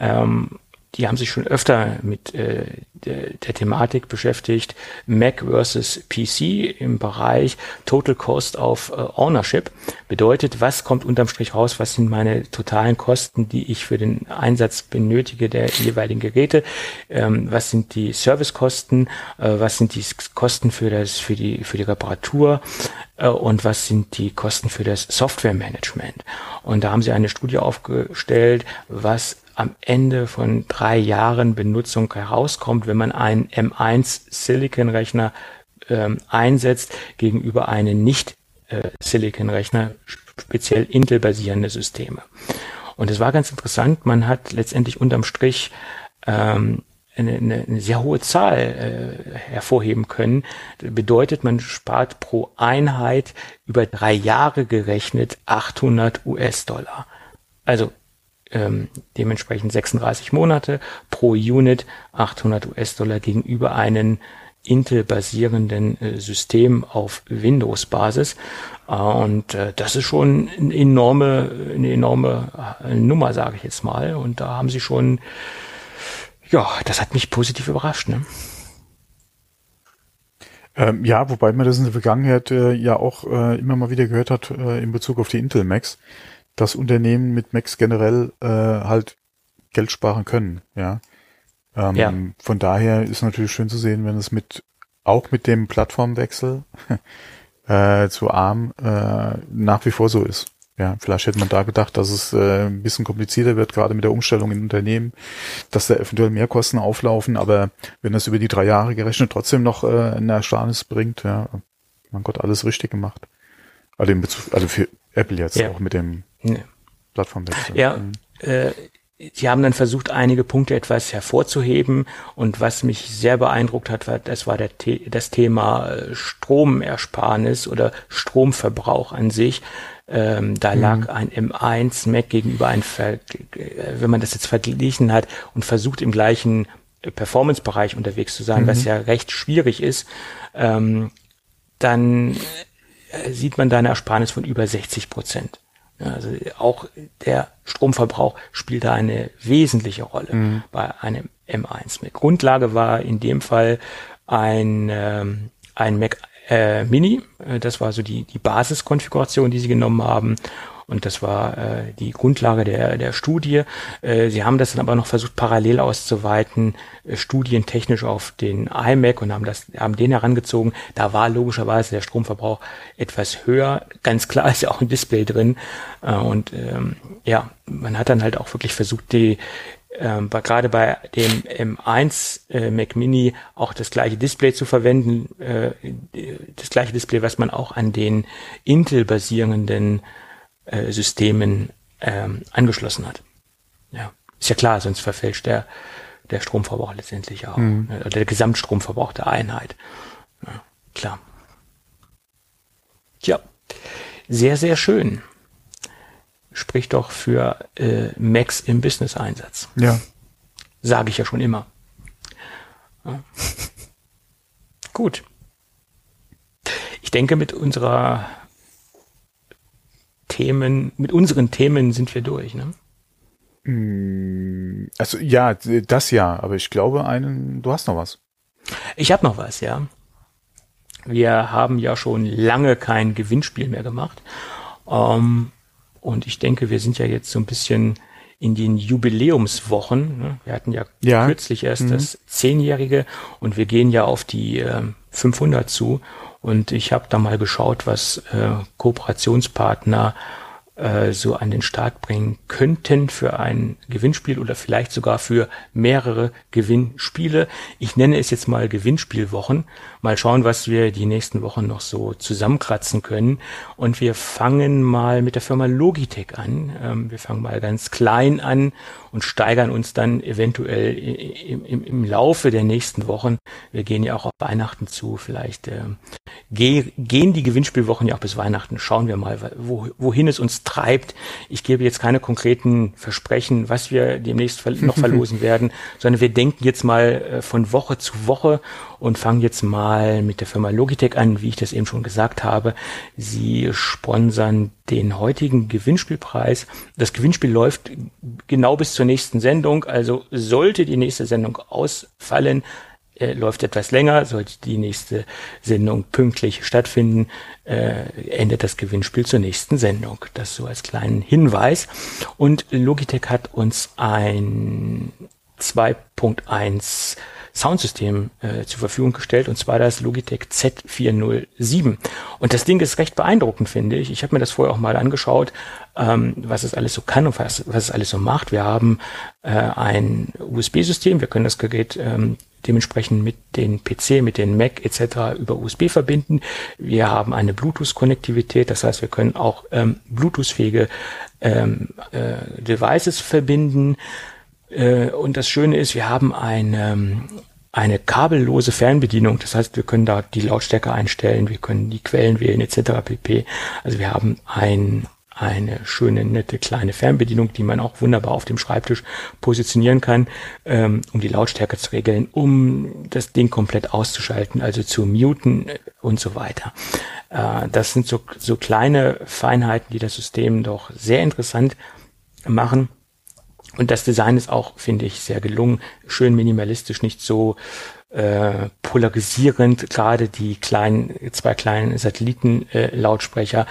Ähm, die haben sich schon öfter mit äh, der, der Thematik beschäftigt, Mac versus PC im Bereich Total Cost of äh, Ownership. Bedeutet, was kommt unterm Strich raus, was sind meine totalen Kosten, die ich für den Einsatz benötige der jeweiligen Geräte, ähm, was sind die Servicekosten, äh, was sind die Kosten für das, für die, für die Reparatur, äh, und was sind die Kosten für das Softwaremanagement. Und da haben sie eine Studie aufgestellt, was am Ende von drei Jahren Benutzung herauskommt, wenn man einen M1 Silicon-Rechner ähm, einsetzt gegenüber einem nicht äh, Silicon-Rechner, speziell Intel-basierende Systeme. Und es war ganz interessant, man hat letztendlich unterm Strich ähm, eine, eine, eine sehr hohe Zahl äh, hervorheben können. Das bedeutet, man spart pro Einheit über drei Jahre gerechnet 800 US-Dollar. Also ähm, dementsprechend 36 Monate pro Unit 800 US-Dollar gegenüber einem Intel-basierenden äh, System auf Windows-Basis. Äh, und äh, das ist schon eine enorme, eine enorme äh, Nummer, sage ich jetzt mal. Und da haben sie schon, ja, das hat mich positiv überrascht. Ne? Ähm, ja, wobei man das in der Vergangenheit äh, ja auch äh, immer mal wieder gehört hat in Bezug auf die Intel Macs dass Unternehmen mit Macs generell äh, halt Geld sparen können, ja. Ähm, ja. Von daher ist natürlich schön zu sehen, wenn es mit auch mit dem Plattformwechsel äh, zu ARM äh, nach wie vor so ist. Ja, vielleicht hätte man da gedacht, dass es äh, ein bisschen komplizierter wird, gerade mit der Umstellung in Unternehmen, dass da eventuell mehr Kosten auflaufen, aber wenn das über die drei Jahre gerechnet trotzdem noch äh, eine Ersparnis bringt, ja, mein Gott, alles richtig gemacht. Also, in Bezug, also für Apple jetzt ja. auch mit dem ja. Plattformwechsel. Ja, mhm. äh, Sie haben dann versucht, einige Punkte etwas hervorzuheben. Und was mich sehr beeindruckt hat, war, das war der, das Thema äh, Stromersparnis oder Stromverbrauch an sich. Ähm, da mhm. lag ein M1 Mac gegenüber ein, Ver wenn man das jetzt verglichen hat und versucht im gleichen Performance-Bereich unterwegs zu sein, mhm. was ja recht schwierig ist, ähm, dann äh, sieht man da eine Ersparnis von über 60 Prozent. Also auch der Stromverbrauch spielt da eine wesentliche Rolle mhm. bei einem M1 Mac. Grundlage war in dem Fall ein, ähm, ein Mac äh, Mini. Äh, das war so die, die Basiskonfiguration, die sie genommen haben. Und das war äh, die Grundlage der, der Studie. Äh, sie haben das dann aber noch versucht, parallel auszuweiten, äh, studientechnisch auf den iMac und haben das, haben den herangezogen. Da war logischerweise der Stromverbrauch etwas höher. Ganz klar ist ja auch ein Display drin. Äh, und ähm, ja, man hat dann halt auch wirklich versucht, die ähm, gerade bei dem M1 äh, Mac Mini auch das gleiche Display zu verwenden, äh, das gleiche Display, was man auch an den Intel-basierenden äh, Systemen ähm, angeschlossen hat. Ja, ist ja klar, sonst verfälscht der, der Stromverbrauch letztendlich auch. Mhm. Ne, der Gesamtstromverbrauch der Einheit. Ja, klar. Tja, sehr, sehr schön. Spricht doch für äh, Macs im Business-Einsatz. Ja. Sage ich ja schon immer. Ja. Gut. Ich denke, mit unserer Themen, mit unseren Themen sind wir durch, ne? Mm, also ja, das ja, aber ich glaube, einen, du hast noch was. Ich habe noch was, ja. Wir haben ja schon lange kein Gewinnspiel mehr gemacht. Ähm, Und ich denke, wir sind ja jetzt so ein bisschen in den Jubiläumswochen. Ne? Wir hatten ja, ja. kürzlich erst mhm. das Zehnjährige und wir gehen ja auf die äh, 500 zu. Und ich habe da mal geschaut, was äh, Kooperationspartner äh, so an den Start bringen könnten für ein Gewinnspiel oder vielleicht sogar für mehrere Gewinnspiele. Ich nenne es jetzt mal Gewinnspielwochen. Mal schauen, was wir die nächsten Wochen noch so zusammenkratzen können. Und wir fangen mal mit der Firma Logitech an. Ähm, wir fangen mal ganz klein an und steigern uns dann eventuell im, im, im Laufe der nächsten Wochen. Wir gehen ja auch auf Weihnachten zu. Vielleicht äh, geh, gehen die Gewinnspielwochen ja auch bis Weihnachten. Schauen wir mal, wo, wohin es uns treibt. Ich gebe jetzt keine konkreten Versprechen, was wir demnächst noch verlosen werden, sondern wir denken jetzt mal äh, von Woche zu Woche und fangen jetzt mal mit der Firma Logitech an, wie ich das eben schon gesagt habe. Sie sponsern den heutigen Gewinnspielpreis. Das Gewinnspiel läuft genau bis zur nächsten Sendung, also sollte die nächste Sendung ausfallen, äh, läuft etwas länger, sollte die nächste Sendung pünktlich stattfinden, äh, endet das Gewinnspiel zur nächsten Sendung. Das so als kleinen Hinweis. Und Logitech hat uns ein 2.1 Soundsystem äh, zur Verfügung gestellt, und zwar das Logitech Z407. Und das Ding ist recht beeindruckend, finde ich. Ich habe mir das vorher auch mal angeschaut, ähm, was es alles so kann und was, was es alles so macht. Wir haben äh, ein USB-System, wir können das Gerät ähm, dementsprechend mit den PC, mit den Mac etc. über USB verbinden. Wir haben eine Bluetooth-Konnektivität, das heißt, wir können auch ähm, Bluetooth-fähige ähm, äh, Devices verbinden. Äh, und das Schöne ist, wir haben eine, eine kabellose Fernbedienung. Das heißt, wir können da die Lautstärke einstellen, wir können die Quellen wählen etc. pp. Also wir haben ein eine schöne, nette kleine Fernbedienung, die man auch wunderbar auf dem Schreibtisch positionieren kann, ähm, um die Lautstärke zu regeln, um das Ding komplett auszuschalten, also zu muten und so weiter. Äh, das sind so, so kleine Feinheiten, die das System doch sehr interessant machen. Und das Design ist auch, finde ich, sehr gelungen, schön minimalistisch, nicht so äh, polarisierend. Gerade die kleinen, zwei kleinen Satellitenlautsprecher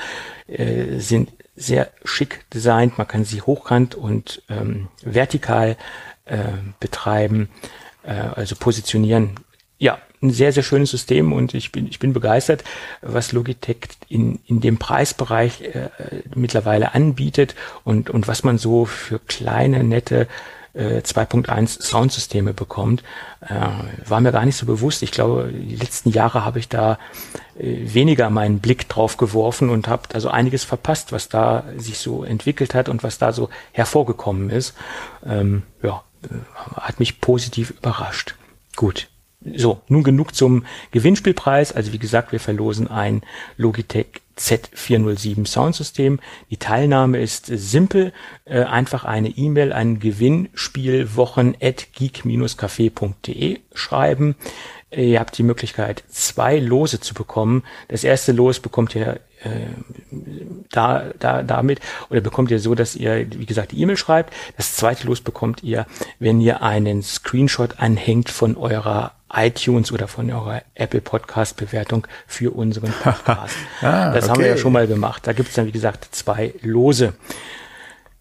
äh, sind sehr schick designt. Man kann sie hochkant und ähm, vertikal äh, betreiben, äh, also positionieren. Ja, ein sehr, sehr schönes System und ich bin, ich bin begeistert, was Logitech in, in dem Preisbereich äh, mittlerweile anbietet und, und was man so für kleine, nette äh, 2.1 Soundsysteme bekommt. Äh, war mir gar nicht so bewusst. Ich glaube, die letzten Jahre habe ich da äh, weniger meinen Blick drauf geworfen und habe also einiges verpasst, was da sich so entwickelt hat und was da so hervorgekommen ist. Ähm, ja, äh, hat mich positiv überrascht. Gut, so, nun genug zum Gewinnspielpreis. Also wie gesagt, wir verlosen ein Logitech Z407 Soundsystem. Die Teilnahme ist simpel. Äh, einfach eine E-Mail an gewinnspielwochen.geek-café.de schreiben. Ihr habt die Möglichkeit, zwei Lose zu bekommen. Das erste Los bekommt ihr äh, da, da, damit oder bekommt ihr so, dass ihr, wie gesagt, die E-Mail schreibt. Das zweite Los bekommt ihr, wenn ihr einen Screenshot anhängt von eurer iTunes oder von eurer Apple Podcast Bewertung für unseren Podcast. ah, das okay. haben wir ja schon mal gemacht. Da gibt es dann, wie gesagt, zwei Lose.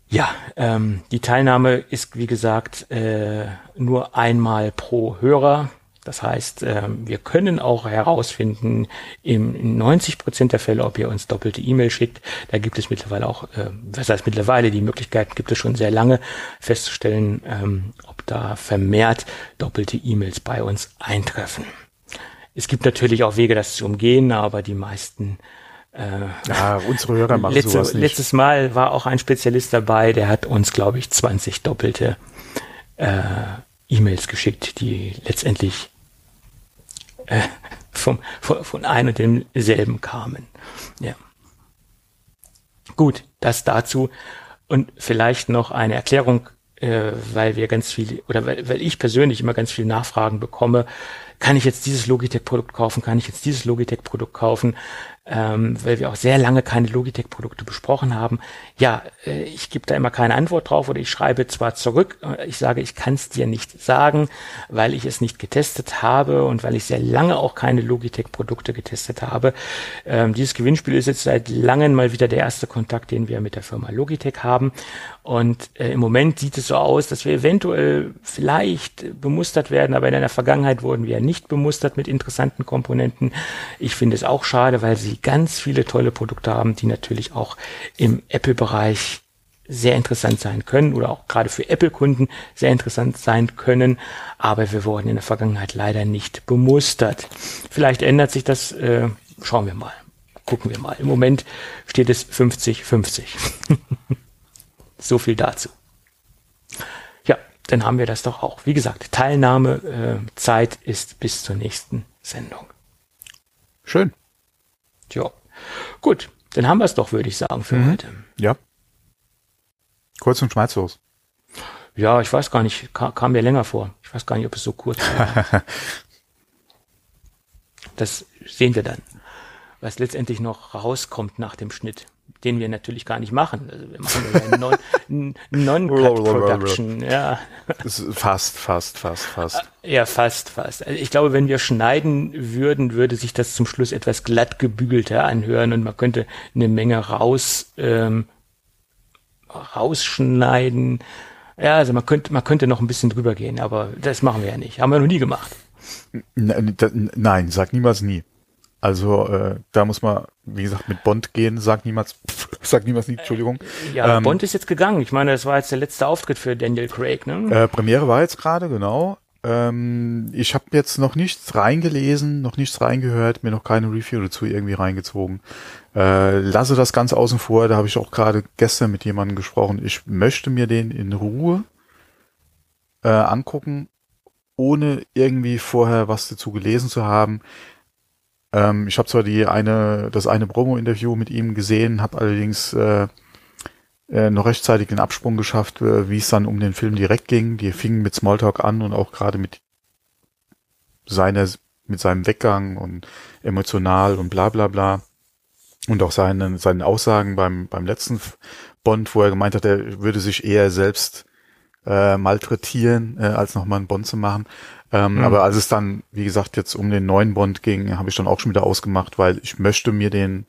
Ja, ähm, die Teilnahme ist, wie gesagt, äh, nur einmal pro Hörer. Das heißt, ähm, wir können auch herausfinden, in 90 Prozent der Fälle, ob ihr uns doppelte E-Mail schickt. Da gibt es mittlerweile auch, äh, was heißt mittlerweile, die Möglichkeit gibt es schon sehr lange, festzustellen, ähm, ob da vermehrt doppelte E-Mails bei uns eintreffen. Es gibt natürlich auch Wege, das zu umgehen, aber die meisten äh, ja, unsere Hörer machen letzte, sowas nicht. Letztes Mal war auch ein Spezialist dabei, der hat uns, glaube ich, 20 doppelte äh, E-Mails geschickt, die letztendlich äh, vom, von, von ein und demselben kamen. Ja. Gut, das dazu. Und vielleicht noch eine Erklärung, äh, weil wir ganz viel, oder weil, weil ich persönlich immer ganz viele Nachfragen bekomme. kann ich jetzt dieses Logitech-Produkt kaufen, kann ich jetzt dieses Logitech-Produkt kaufen, ähm, weil wir auch sehr lange keine Logitech-Produkte besprochen haben. Ja, äh, ich gebe da immer keine Antwort drauf oder ich schreibe zwar zurück, äh, ich sage, ich kann es dir nicht sagen, weil ich es nicht getestet habe und weil ich sehr lange auch keine Logitech-Produkte getestet habe. Ähm, dieses Gewinnspiel ist jetzt seit langem mal wieder der erste Kontakt, den wir mit der Firma Logitech haben. Und äh, im Moment sieht es so aus, dass wir eventuell vielleicht bemustert werden, aber in der Vergangenheit wurden wir nicht bemustert mit interessanten Komponenten. Ich finde es auch schade, weil sie ganz viele tolle Produkte haben, die natürlich auch im Apple-Bereich sehr interessant sein können oder auch gerade für Apple-Kunden sehr interessant sein können, aber wir wurden in der Vergangenheit leider nicht bemustert. Vielleicht ändert sich das, äh, schauen wir mal, gucken wir mal. Im Moment steht es 50-50. so viel dazu. Ja, dann haben wir das doch auch. Wie gesagt, Teilnahmezeit äh, ist bis zur nächsten Sendung. Schön. Ja. Gut, dann haben wir es doch, würde ich sagen, für mhm. heute. Ja. Kurz und schmerzlos. Ja, ich weiß gar nicht, kam, kam, mir länger vor. Ich weiß gar nicht, ob es so kurz war. das sehen wir dann, was letztendlich noch rauskommt nach dem Schnitt den wir natürlich gar nicht machen. Also wir machen ja. Non ja. Fast, fast, fast, fast. Ja, fast, fast. Also ich glaube, wenn wir schneiden würden, würde sich das zum Schluss etwas glatt gebügelter anhören und man könnte eine Menge raus ähm, rausschneiden. Ja, also man könnte, man könnte noch ein bisschen drüber gehen, aber das machen wir ja nicht. Haben wir noch nie gemacht. Nein, sag niemals nie. Also äh, da muss man, wie gesagt, mit Bond gehen, sag niemals, sag niemals nie, Entschuldigung. Ja, ähm, Bond ist jetzt gegangen. Ich meine, das war jetzt der letzte Auftritt für Daniel Craig, ne? Äh, Premiere war jetzt gerade, genau. Ähm, ich habe jetzt noch nichts reingelesen, noch nichts reingehört, mir noch keine Review dazu irgendwie reingezogen. Äh, lasse das ganz außen vor, da habe ich auch gerade gestern mit jemandem gesprochen. Ich möchte mir den in Ruhe äh, angucken, ohne irgendwie vorher was dazu gelesen zu haben. Ähm, ich habe zwar die eine, das eine Promo-Interview mit ihm gesehen, habe allerdings äh, äh, noch rechtzeitig den Absprung geschafft, äh, wie es dann um den Film direkt ging. Die fingen mit Smalltalk an und auch gerade mit seiner, mit seinem Weggang und emotional und bla bla bla. Und auch seinen, seinen Aussagen beim, beim letzten Bond, wo er gemeint hat, er würde sich eher selbst äh, malträtieren, äh, als nochmal einen Bond zu machen. Ähm, mhm. Aber als es dann, wie gesagt, jetzt um den neuen Bond ging, habe ich dann auch schon wieder ausgemacht, weil ich möchte mir den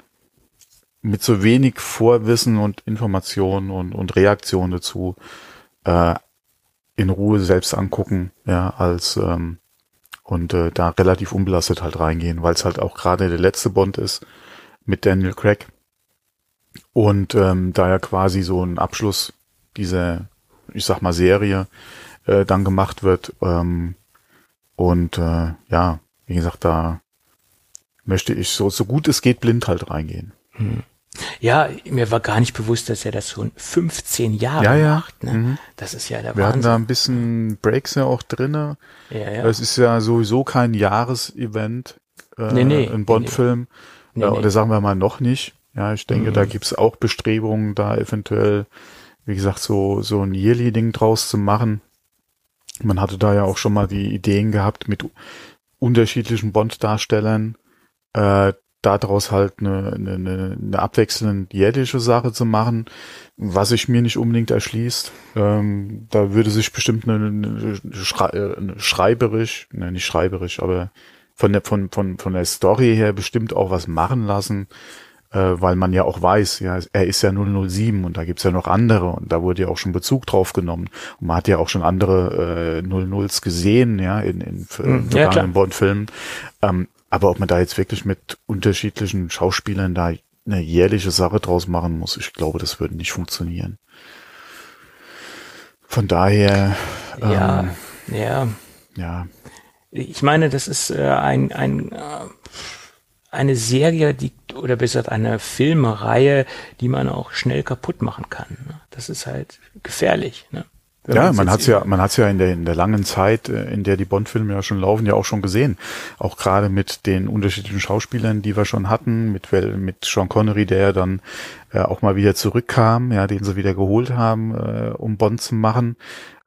mit so wenig Vorwissen und Informationen und, und Reaktionen dazu äh, in Ruhe selbst angucken, ja, als ähm, und äh, da relativ unbelastet halt reingehen, weil es halt auch gerade der letzte Bond ist mit Daniel Craig und ähm, da ja quasi so ein Abschluss dieser, ich sag mal Serie äh, dann gemacht wird, ähm, und äh, ja, wie gesagt, da möchte ich so, so gut es geht blind halt reingehen. Hm. Ja, mir war gar nicht bewusst, dass er das schon 15 Jahre ja, ja. macht. Ne? Mhm. Das ist ja der Wir Wahnsinn. hatten da ein bisschen Breaks ja auch drinne. Ja, ja. Es ist ja sowieso kein Jahresevent, äh, nee, nee, ein Bond-Film. Nee, nee. Oder sagen wir mal noch nicht. Ja, ich denke, mhm. da gibt's auch Bestrebungen, da eventuell, wie gesagt, so, so ein Yearly-Ding draus zu machen. Man hatte da ja auch schon mal die Ideen gehabt mit unterschiedlichen Bond-Darstellern, äh, daraus halt eine, eine, eine abwechselnd jährliche Sache zu machen, was sich mir nicht unbedingt erschließt. Ähm, da würde sich bestimmt eine, eine, Schrei eine schreiberisch, ne, nicht schreiberisch, aber von der, von, von, von der Story her bestimmt auch was machen lassen, weil man ja auch weiß, ja, er ist ja 007 und da gibt's ja noch andere und da wurde ja auch schon Bezug drauf genommen. Und man hat ja auch schon andere äh, 00s gesehen, ja, in, in, in ja, vergangenen Bond-Filmen. Ähm, aber ob man da jetzt wirklich mit unterschiedlichen Schauspielern da eine jährliche Sache draus machen muss, ich glaube, das würde nicht funktionieren. Von daher. Ähm, ja, ja. Ja. Ich meine, das ist äh, ein, ein äh, eine Serie, die oder besser eine Filmreihe, die man auch schnell kaputt machen kann. Ne? Das ist halt gefährlich. Ne? ja, man hat's ja, man hat's ja in der in der langen Zeit, äh, in der die Bond-Filme ja schon laufen, ja auch schon gesehen. Auch gerade mit den unterschiedlichen Schauspielern, die wir schon hatten, mit mit Sean Connery, der dann äh, auch mal wieder zurückkam, ja, den sie wieder geholt haben, äh, um Bond zu machen.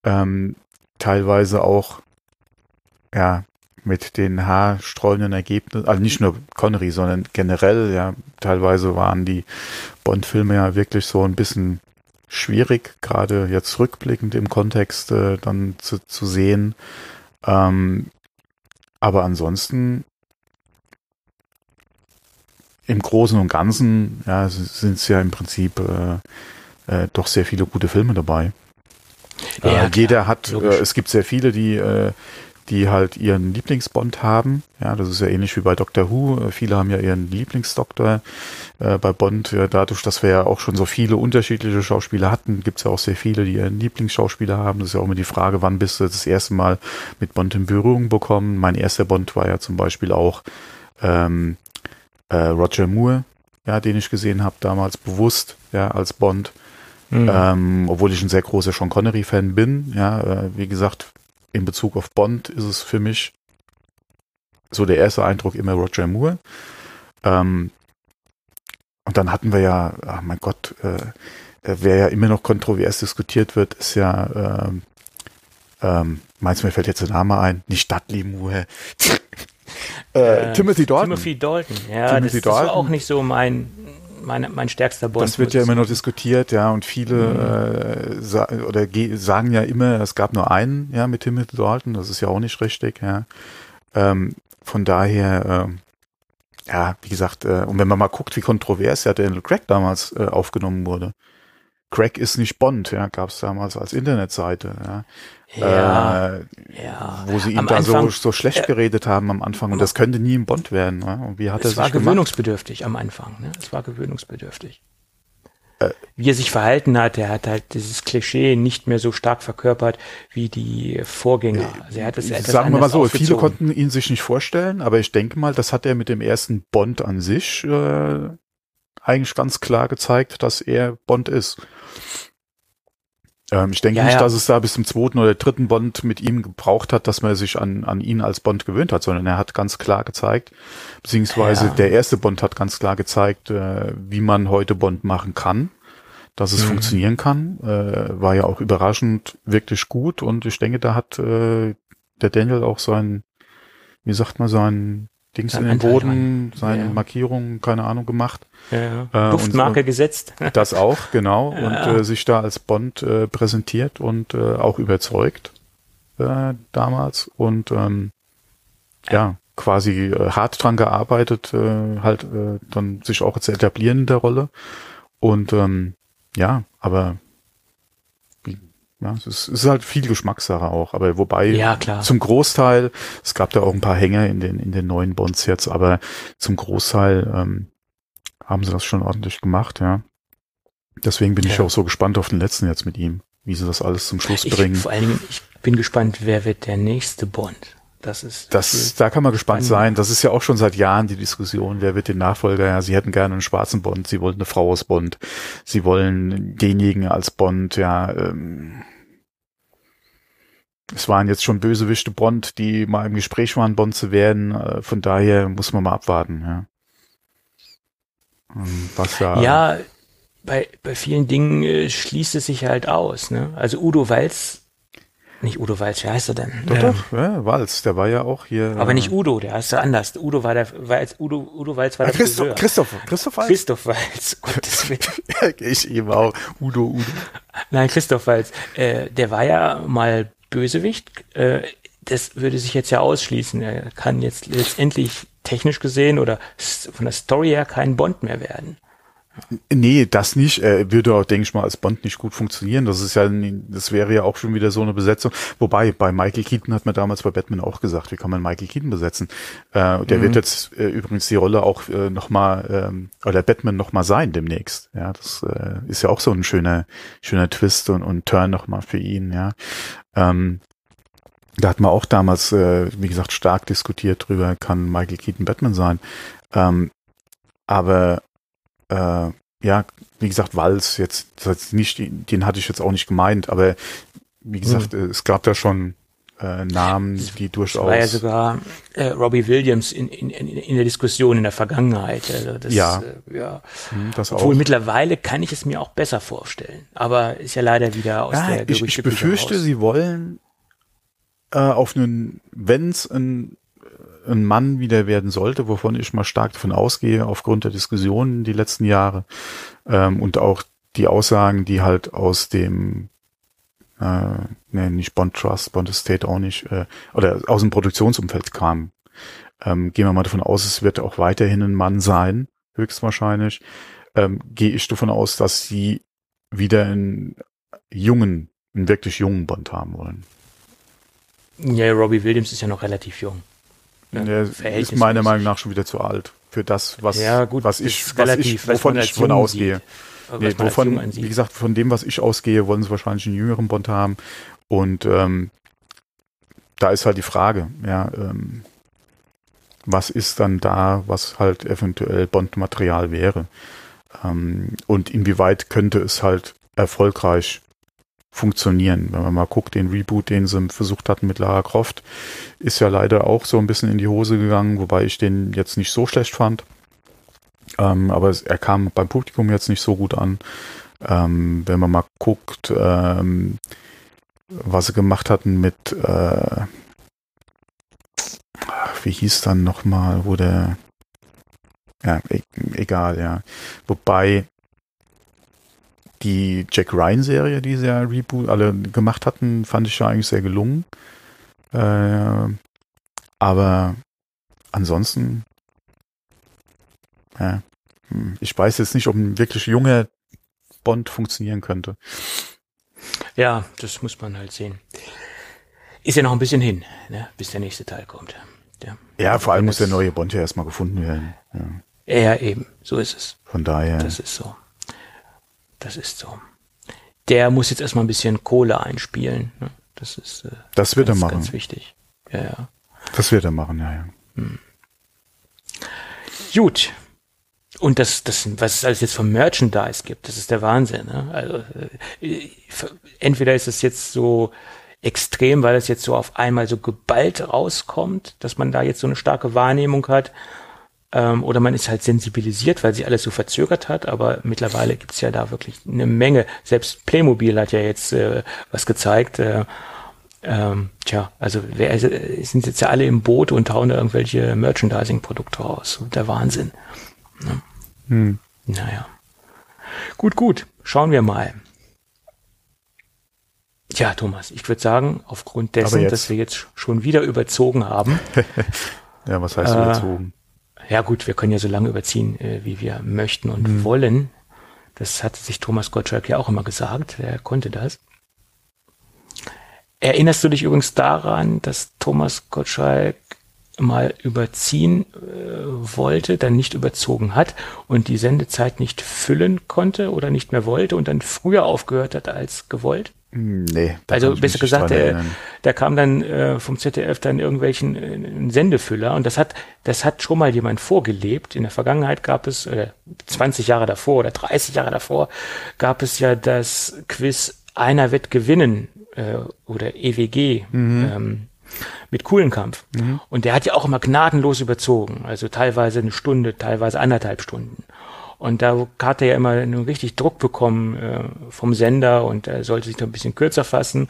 Ähm, teilweise auch, ja, mit den haarsträubenden Ergebnissen, also nicht nur Connery, sondern generell, ja, teilweise waren die Bond-Filme ja wirklich so ein bisschen schwierig, gerade jetzt rückblickend im Kontext äh, dann zu, zu sehen. Ähm, aber ansonsten im Großen und Ganzen ja, sind es ja im Prinzip äh, äh, doch sehr viele gute Filme dabei. Ja, äh, jeder hat, äh, es gibt sehr viele, die äh, die halt ihren Lieblingsbond haben. Ja, das ist ja ähnlich wie bei Doctor Who. Äh, viele haben ja ihren Lieblingsdoktor. Äh, bei Bond, ja, dadurch, dass wir ja auch schon so viele unterschiedliche Schauspieler hatten, gibt es ja auch sehr viele, die ihren Lieblingsschauspieler haben. Das ist ja auch immer die Frage, wann bist du das erste Mal mit Bond in Berührung bekommen? Mein erster Bond war ja zum Beispiel auch ähm, äh, Roger Moore, ja, den ich gesehen habe damals bewusst, ja, als Bond. Mhm. Ähm, obwohl ich ein sehr großer Sean Connery-Fan bin. Ja, äh, wie gesagt, in Bezug auf Bond ist es für mich so der erste Eindruck immer Roger Moore. Ähm, und dann hatten wir ja, ach mein Gott, äh, wer ja immer noch kontrovers diskutiert wird, ist ja, ähm, ähm, meinst du, mir fällt jetzt der Name ein? Nicht Dudley Moore. äh, äh, Timothy Dalton. Timothy Dalton, ja, Timothy das, Dalton. das war auch nicht so mein mein, mein stärkster Bond. Das wird ja immer noch diskutiert, ja, und viele mhm. äh, sa oder sagen ja immer, es gab nur einen, ja, mit Timothy Dalton, das ist ja auch nicht richtig, ja. Ähm, von daher, äh, ja, wie gesagt, äh, und wenn man mal guckt, wie kontrovers ja Daniel Craig damals äh, aufgenommen wurde. Craig ist nicht Bond, ja, gab es damals als Internetseite, ja. Ja, äh, ja. wo sie ihn da Anfang, so, so schlecht geredet haben am Anfang und das könnte nie ein Bond werden. Ne? Und wie hat es er war gewöhnungsbedürftig am Anfang. Ne? Es war gewöhnungsbedürftig. Äh, wie er sich verhalten hat, er hat halt dieses Klischee nicht mehr so stark verkörpert wie die Vorgänger. Also er hat es etwas Sagen wir mal so, viele konnten ihn sich nicht vorstellen, aber ich denke mal, das hat er mit dem ersten Bond an sich äh, eigentlich ganz klar gezeigt, dass er Bond ist. Ähm, ich denke ja, nicht, ja. dass es da bis zum zweiten oder dritten Bond mit ihm gebraucht hat, dass man sich an, an ihn als Bond gewöhnt hat, sondern er hat ganz klar gezeigt, beziehungsweise ja. der erste Bond hat ganz klar gezeigt, äh, wie man heute Bond machen kann, dass es mhm. funktionieren kann. Äh, war ja auch überraschend wirklich gut und ich denke, da hat äh, der Daniel auch sein, wie sagt man, sein Dings in den Boden, seine ja. Markierungen, keine Ahnung, gemacht. Ja, ja. Äh, Duftmarke und, gesetzt. Das auch, genau. Ja. Und äh, sich da als Bond äh, präsentiert und äh, auch überzeugt äh, damals. Und ähm, ja, quasi äh, hart dran gearbeitet, halt dann sich auch zu etablieren in der Rolle. Und ähm, ja, aber ja, es ist, halt viel Geschmackssache auch, aber wobei ja, klar. zum Großteil, es gab da auch ein paar Hänger in den in den neuen Bonds jetzt, aber zum Großteil ähm, haben sie das schon ordentlich gemacht, ja. Deswegen bin ja. ich auch so gespannt auf den letzten jetzt mit ihm, wie sie das alles zum Schluss ich, bringen. Vor allen Dingen, ich bin gespannt, wer wird der nächste Bond? Das ist. Das, da kann man gespannt sein. Das ist ja auch schon seit Jahren die Diskussion. Wer wird den Nachfolger? Ja, sie hätten gerne einen schwarzen Bond. Sie wollen eine Frau aus Bond. Sie wollen denjenigen als Bond. Ja, ähm, es waren jetzt schon Bösewichte Bond, die mal im Gespräch waren, Bond zu werden. Äh, von daher muss man mal abwarten. Ja. Was da ja, bei, bei vielen Dingen äh, schließt es sich halt aus. Ne? Also Udo Walz nicht Udo Walz, wie heißt er denn? Doch, ja. doch, ja, Walz, der war ja auch hier. Aber äh, nicht Udo, der heißt ja anders. Udo war der, Walz, Udo, Udo Walz war der Christoph, Friseur. Christoph, Christoph Walz? Christoph Walz, Gottes Willen. ich eben auch. Udo, Udo. Nein, Christoph Walz. Äh, der war ja mal Bösewicht. Äh, das würde sich jetzt ja ausschließen. Er kann jetzt letztendlich technisch gesehen oder von der Story her kein Bond mehr werden. Nee, das nicht. Er würde auch, denke ich mal, als Bond nicht gut funktionieren. Das ist ja, das wäre ja auch schon wieder so eine Besetzung. Wobei, bei Michael Keaton hat man damals bei Batman auch gesagt, wie kann man Michael Keaton besetzen? Äh, der mhm. wird jetzt äh, übrigens die Rolle auch äh, nochmal, ähm, oder Batman nochmal sein demnächst. Ja, das äh, ist ja auch so ein schöner, schöner Twist und, und Turn nochmal für ihn, ja. Ähm, da hat man auch damals, äh, wie gesagt, stark diskutiert drüber, kann Michael Keaton Batman sein. Ähm, aber äh, ja, wie gesagt, Walz jetzt, das heißt nicht, den hatte ich jetzt auch nicht gemeint, aber wie gesagt, hm. es gab da schon äh, Namen, die durchaus. war ja sogar äh, Robbie Williams in, in, in der Diskussion in der Vergangenheit. Also das, ja. Äh, ja. Hm, das Obwohl auch. mittlerweile kann ich es mir auch besser vorstellen. Aber ist ja leider wieder aus ja, der Ich, ich befürchte, raus. sie wollen äh, auf einen, wenn es ein ein Mann wieder werden sollte, wovon ich mal stark davon ausgehe, aufgrund der Diskussionen die letzten Jahre ähm, und auch die Aussagen, die halt aus dem äh, ne, nicht Bond Trust, Bond Estate auch nicht, äh, oder aus dem Produktionsumfeld kamen. Ähm, gehen wir mal davon aus, es wird auch weiterhin ein Mann sein, höchstwahrscheinlich. Ähm, Gehe ich davon aus, dass sie wieder einen jungen, einen wirklich jungen Bond haben wollen. Ja, Robbie Williams ist ja noch relativ jung. Ja, der ist meiner Meinung nach schon wieder zu alt für das, was, ja, gut, was ich, was ich, wovon ich von ausgehe. Nee, wovon, wie gesagt, von dem, was ich ausgehe, wollen sie wahrscheinlich einen jüngeren Bond haben. Und ähm, da ist halt die Frage, ja, ähm, was ist dann da, was halt eventuell Bond-Material wäre? Ähm, und inwieweit könnte es halt erfolgreich funktionieren. Wenn man mal guckt, den Reboot, den sie versucht hatten mit Lara Croft, ist ja leider auch so ein bisschen in die Hose gegangen, wobei ich den jetzt nicht so schlecht fand. Ähm, aber es, er kam beim Publikum jetzt nicht so gut an. Ähm, wenn man mal guckt, ähm, was sie gemacht hatten mit, äh, wie hieß dann nochmal, wo der, ja, e egal, ja. Wobei die Jack Ryan-Serie, die sie ja Reboot alle gemacht hatten, fand ich ja eigentlich sehr gelungen. Äh, aber ansonsten, ja, hm, ich weiß jetzt nicht, ob ein wirklich junger Bond funktionieren könnte. Ja, das muss man halt sehen. Ist ja noch ein bisschen hin, ne, bis der nächste Teil kommt. Ja, ja vor allem muss der neue Bond ja erstmal gefunden werden. Ja. ja, eben, so ist es. Von daher. Das ist so. Das ist so. Der muss jetzt erstmal ein bisschen Kohle einspielen. Ne? Das ist äh, das wird ganz, er machen. ganz wichtig. Ja, ja. Das wird er machen, ja, ja. Hm. Gut. Und das, das, was es alles jetzt vom Merchandise gibt, das ist der Wahnsinn. Ne? Also äh, entweder ist es jetzt so extrem, weil es jetzt so auf einmal so geballt rauskommt, dass man da jetzt so eine starke Wahrnehmung hat, ähm, oder man ist halt sensibilisiert, weil sie alles so verzögert hat, aber mittlerweile gibt's ja da wirklich eine Menge. Selbst Playmobil hat ja jetzt äh, was gezeigt. Äh, ähm, tja, also wer, äh, sind jetzt ja alle im Boot und hauen da irgendwelche Merchandising-Produkte raus. Der Wahnsinn. Ne? Hm. Naja. Gut, gut. Schauen wir mal. Ja, Thomas, ich würde sagen, aufgrund dessen, dass wir jetzt schon wieder überzogen haben. ja, was heißt äh, überzogen? Ja gut, wir können ja so lange überziehen, äh, wie wir möchten und mhm. wollen. Das hat sich Thomas Gottschalk ja auch immer gesagt. Er konnte das. Erinnerst du dich übrigens daran, dass Thomas Gottschalk mal überziehen äh, wollte, dann nicht überzogen hat und die Sendezeit nicht füllen konnte oder nicht mehr wollte und dann früher aufgehört hat als gewollt? Nee. Also besser gesagt, der, der kam dann äh, vom ZDF dann irgendwelchen äh, Sendefüller und das hat, das hat schon mal jemand vorgelebt. In der Vergangenheit gab es, äh, 20 Jahre davor oder 30 Jahre davor, gab es ja das Quiz Einer wird gewinnen äh, oder EWG. Mhm. Ähm, mit Kuhlenkampf. Mhm. Und der hat ja auch immer gnadenlos überzogen. Also teilweise eine Stunde, teilweise anderthalb Stunden. Und da hat er ja immer einen richtig Druck bekommen äh, vom Sender und er sollte sich da ein bisschen kürzer fassen.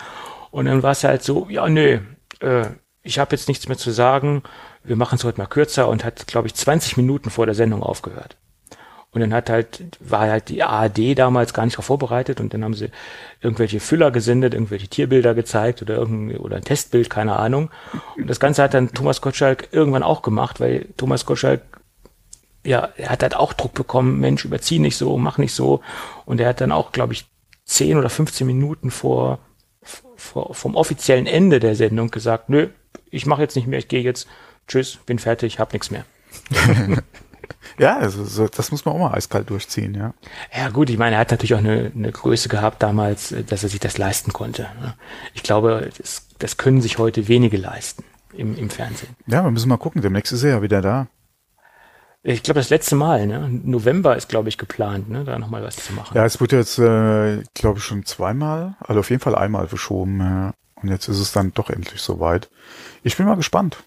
Und dann war es halt so, ja, nö, äh, ich habe jetzt nichts mehr zu sagen, wir machen es heute mal kürzer und hat, glaube ich, 20 Minuten vor der Sendung aufgehört. Und dann hat halt, war halt die ARD damals gar nicht darauf vorbereitet und dann haben sie irgendwelche Füller gesendet, irgendwelche Tierbilder gezeigt oder irgendein, oder ein Testbild, keine Ahnung. Und das Ganze hat dann Thomas Gottschalk irgendwann auch gemacht, weil Thomas Gottschalk ja, er hat halt auch Druck bekommen, Mensch, überzieh nicht so, mach nicht so. Und er hat dann auch, glaube ich, 10 oder 15 Minuten vor, vor vom offiziellen Ende der Sendung gesagt, nö, ich mache jetzt nicht mehr, ich gehe jetzt, tschüss, bin fertig, hab nichts mehr. ja, also so, das muss man auch mal eiskalt durchziehen, ja. Ja gut, ich meine, er hat natürlich auch eine, eine Größe gehabt damals, dass er sich das leisten konnte. Ne? Ich glaube, das, das können sich heute wenige leisten im, im Fernsehen. Ja, wir müssen mal gucken, demnächst ist er ja wieder da. Ich glaube, das letzte Mal, ne? November ist, glaube ich, geplant, ne? da nochmal was zu machen. Ja, es wurde jetzt, äh, glaube ich, schon zweimal, also auf jeden Fall einmal verschoben. Ja. Und jetzt ist es dann doch endlich soweit. Ich bin mal gespannt.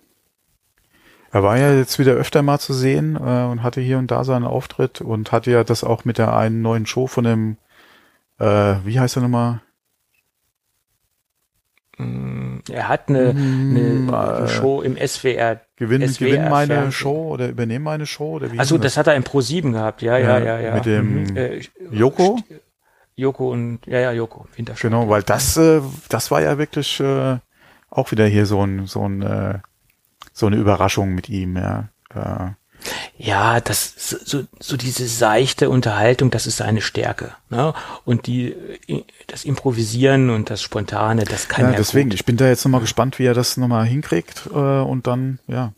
Er war ja jetzt wieder öfter mal zu sehen äh, und hatte hier und da seinen Auftritt und hatte ja das auch mit der einen neuen Show von dem, äh, wie heißt er nochmal? Mm, Er hat eine, eine äh, Show im SWR. Gewinn, gewinn meine Fernsehen. Show oder übernehmen meine Show oder wie? Also hieß das hat er im Pro 7 gehabt, ja, ja, ja, ja. Mit dem Mhm. Äh, Joko? Joko und ja, ja, Joko, Wintersport. Genau, weil das, äh, das war ja wirklich äh, auch wieder hier so ein, so ein, äh, so eine Überraschung mit ihm, ja. Äh, Ja, das so, so, diese seichte Unterhaltung, das ist seine Stärke. Ne? Und die äh, das Improvisieren und das Spontane, das kann ja, er deswegen, gut. ich bin da jetzt nochmal gespannt, wie er das nochmal hinkriegt äh, und dann, ja,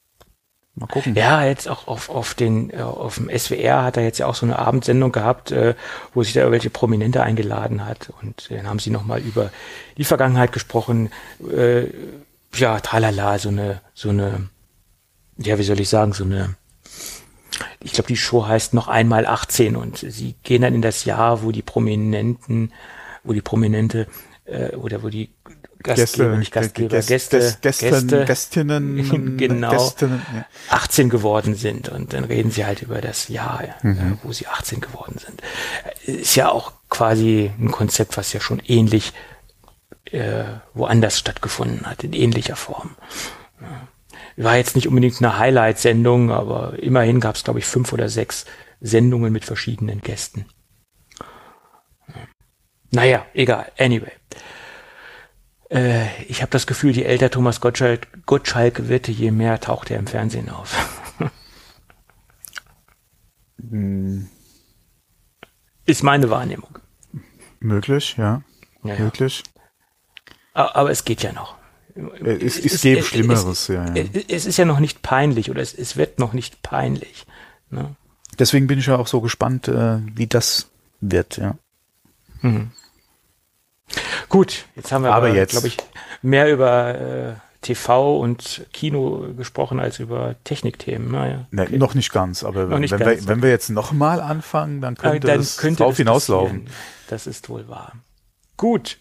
mal gucken. Ja, jetzt auch auf, auf den äh, auf dem SWR hat er jetzt ja auch so eine Abendsendung gehabt, äh, wo sich da welche Prominente eingeladen hat und dann haben sie nochmal über die Vergangenheit gesprochen. Äh, ja, tralala, so eine so eine ja, wie soll ich sagen, so eine ich glaube, die Show heißt noch einmal 18 und sie gehen dann in das Jahr, wo die Prominenten, wo die Prominente äh, oder wo die Gastgeber, nicht Gastgeber, Gäste, Gäste, Gäste, Gästen, Gäste, Gästinnen, genau, Gästinnen, ja. 18 geworden sind und dann reden sie halt über das Jahr, äh, Mhm. wo sie 18 geworden sind. Ist ja auch quasi ein Konzept, was ja schon ähnlich äh, woanders stattgefunden hat, in ähnlicher Form. Ja. War jetzt nicht unbedingt eine Highlight-Sendung, aber immerhin gab es, glaube ich, fünf oder sechs Sendungen mit verschiedenen Gästen. Naja, egal. Anyway. Äh, ich habe das Gefühl, je älter Thomas Gottschalk, Gottschalk wird, je mehr taucht er im Fernsehen auf. Hm, Ist meine Wahrnehmung. möglich, ja, Ja, ja. möglich. Aber es geht ja noch. Äh, Es, es, gäbe Schlimmeres, ja, ja. Es, es ist ja noch nicht peinlich oder es, es wird noch nicht peinlich. Ne? Deswegen bin ich ja auch so gespannt, äh, wie das wird, ja. Gut, jetzt haben wir Aber aber, glaube ich, mehr über äh, TV und Kino gesprochen als über Technikthemen. Naja, Ne, Noch nicht ganz, aber wenn, nicht wenn, ganz. wir, wenn wir jetzt nochmal anfangen, dann könnte dann es könnte drauf es hinauslaufen. Das ist wohl wahr. Gut.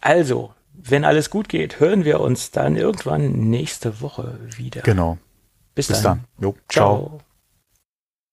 Also, wenn alles gut geht, hören wir uns dann irgendwann nächste Woche wieder. Genau. Bis, Bis dann. dann. Jo, Ciao. ciao.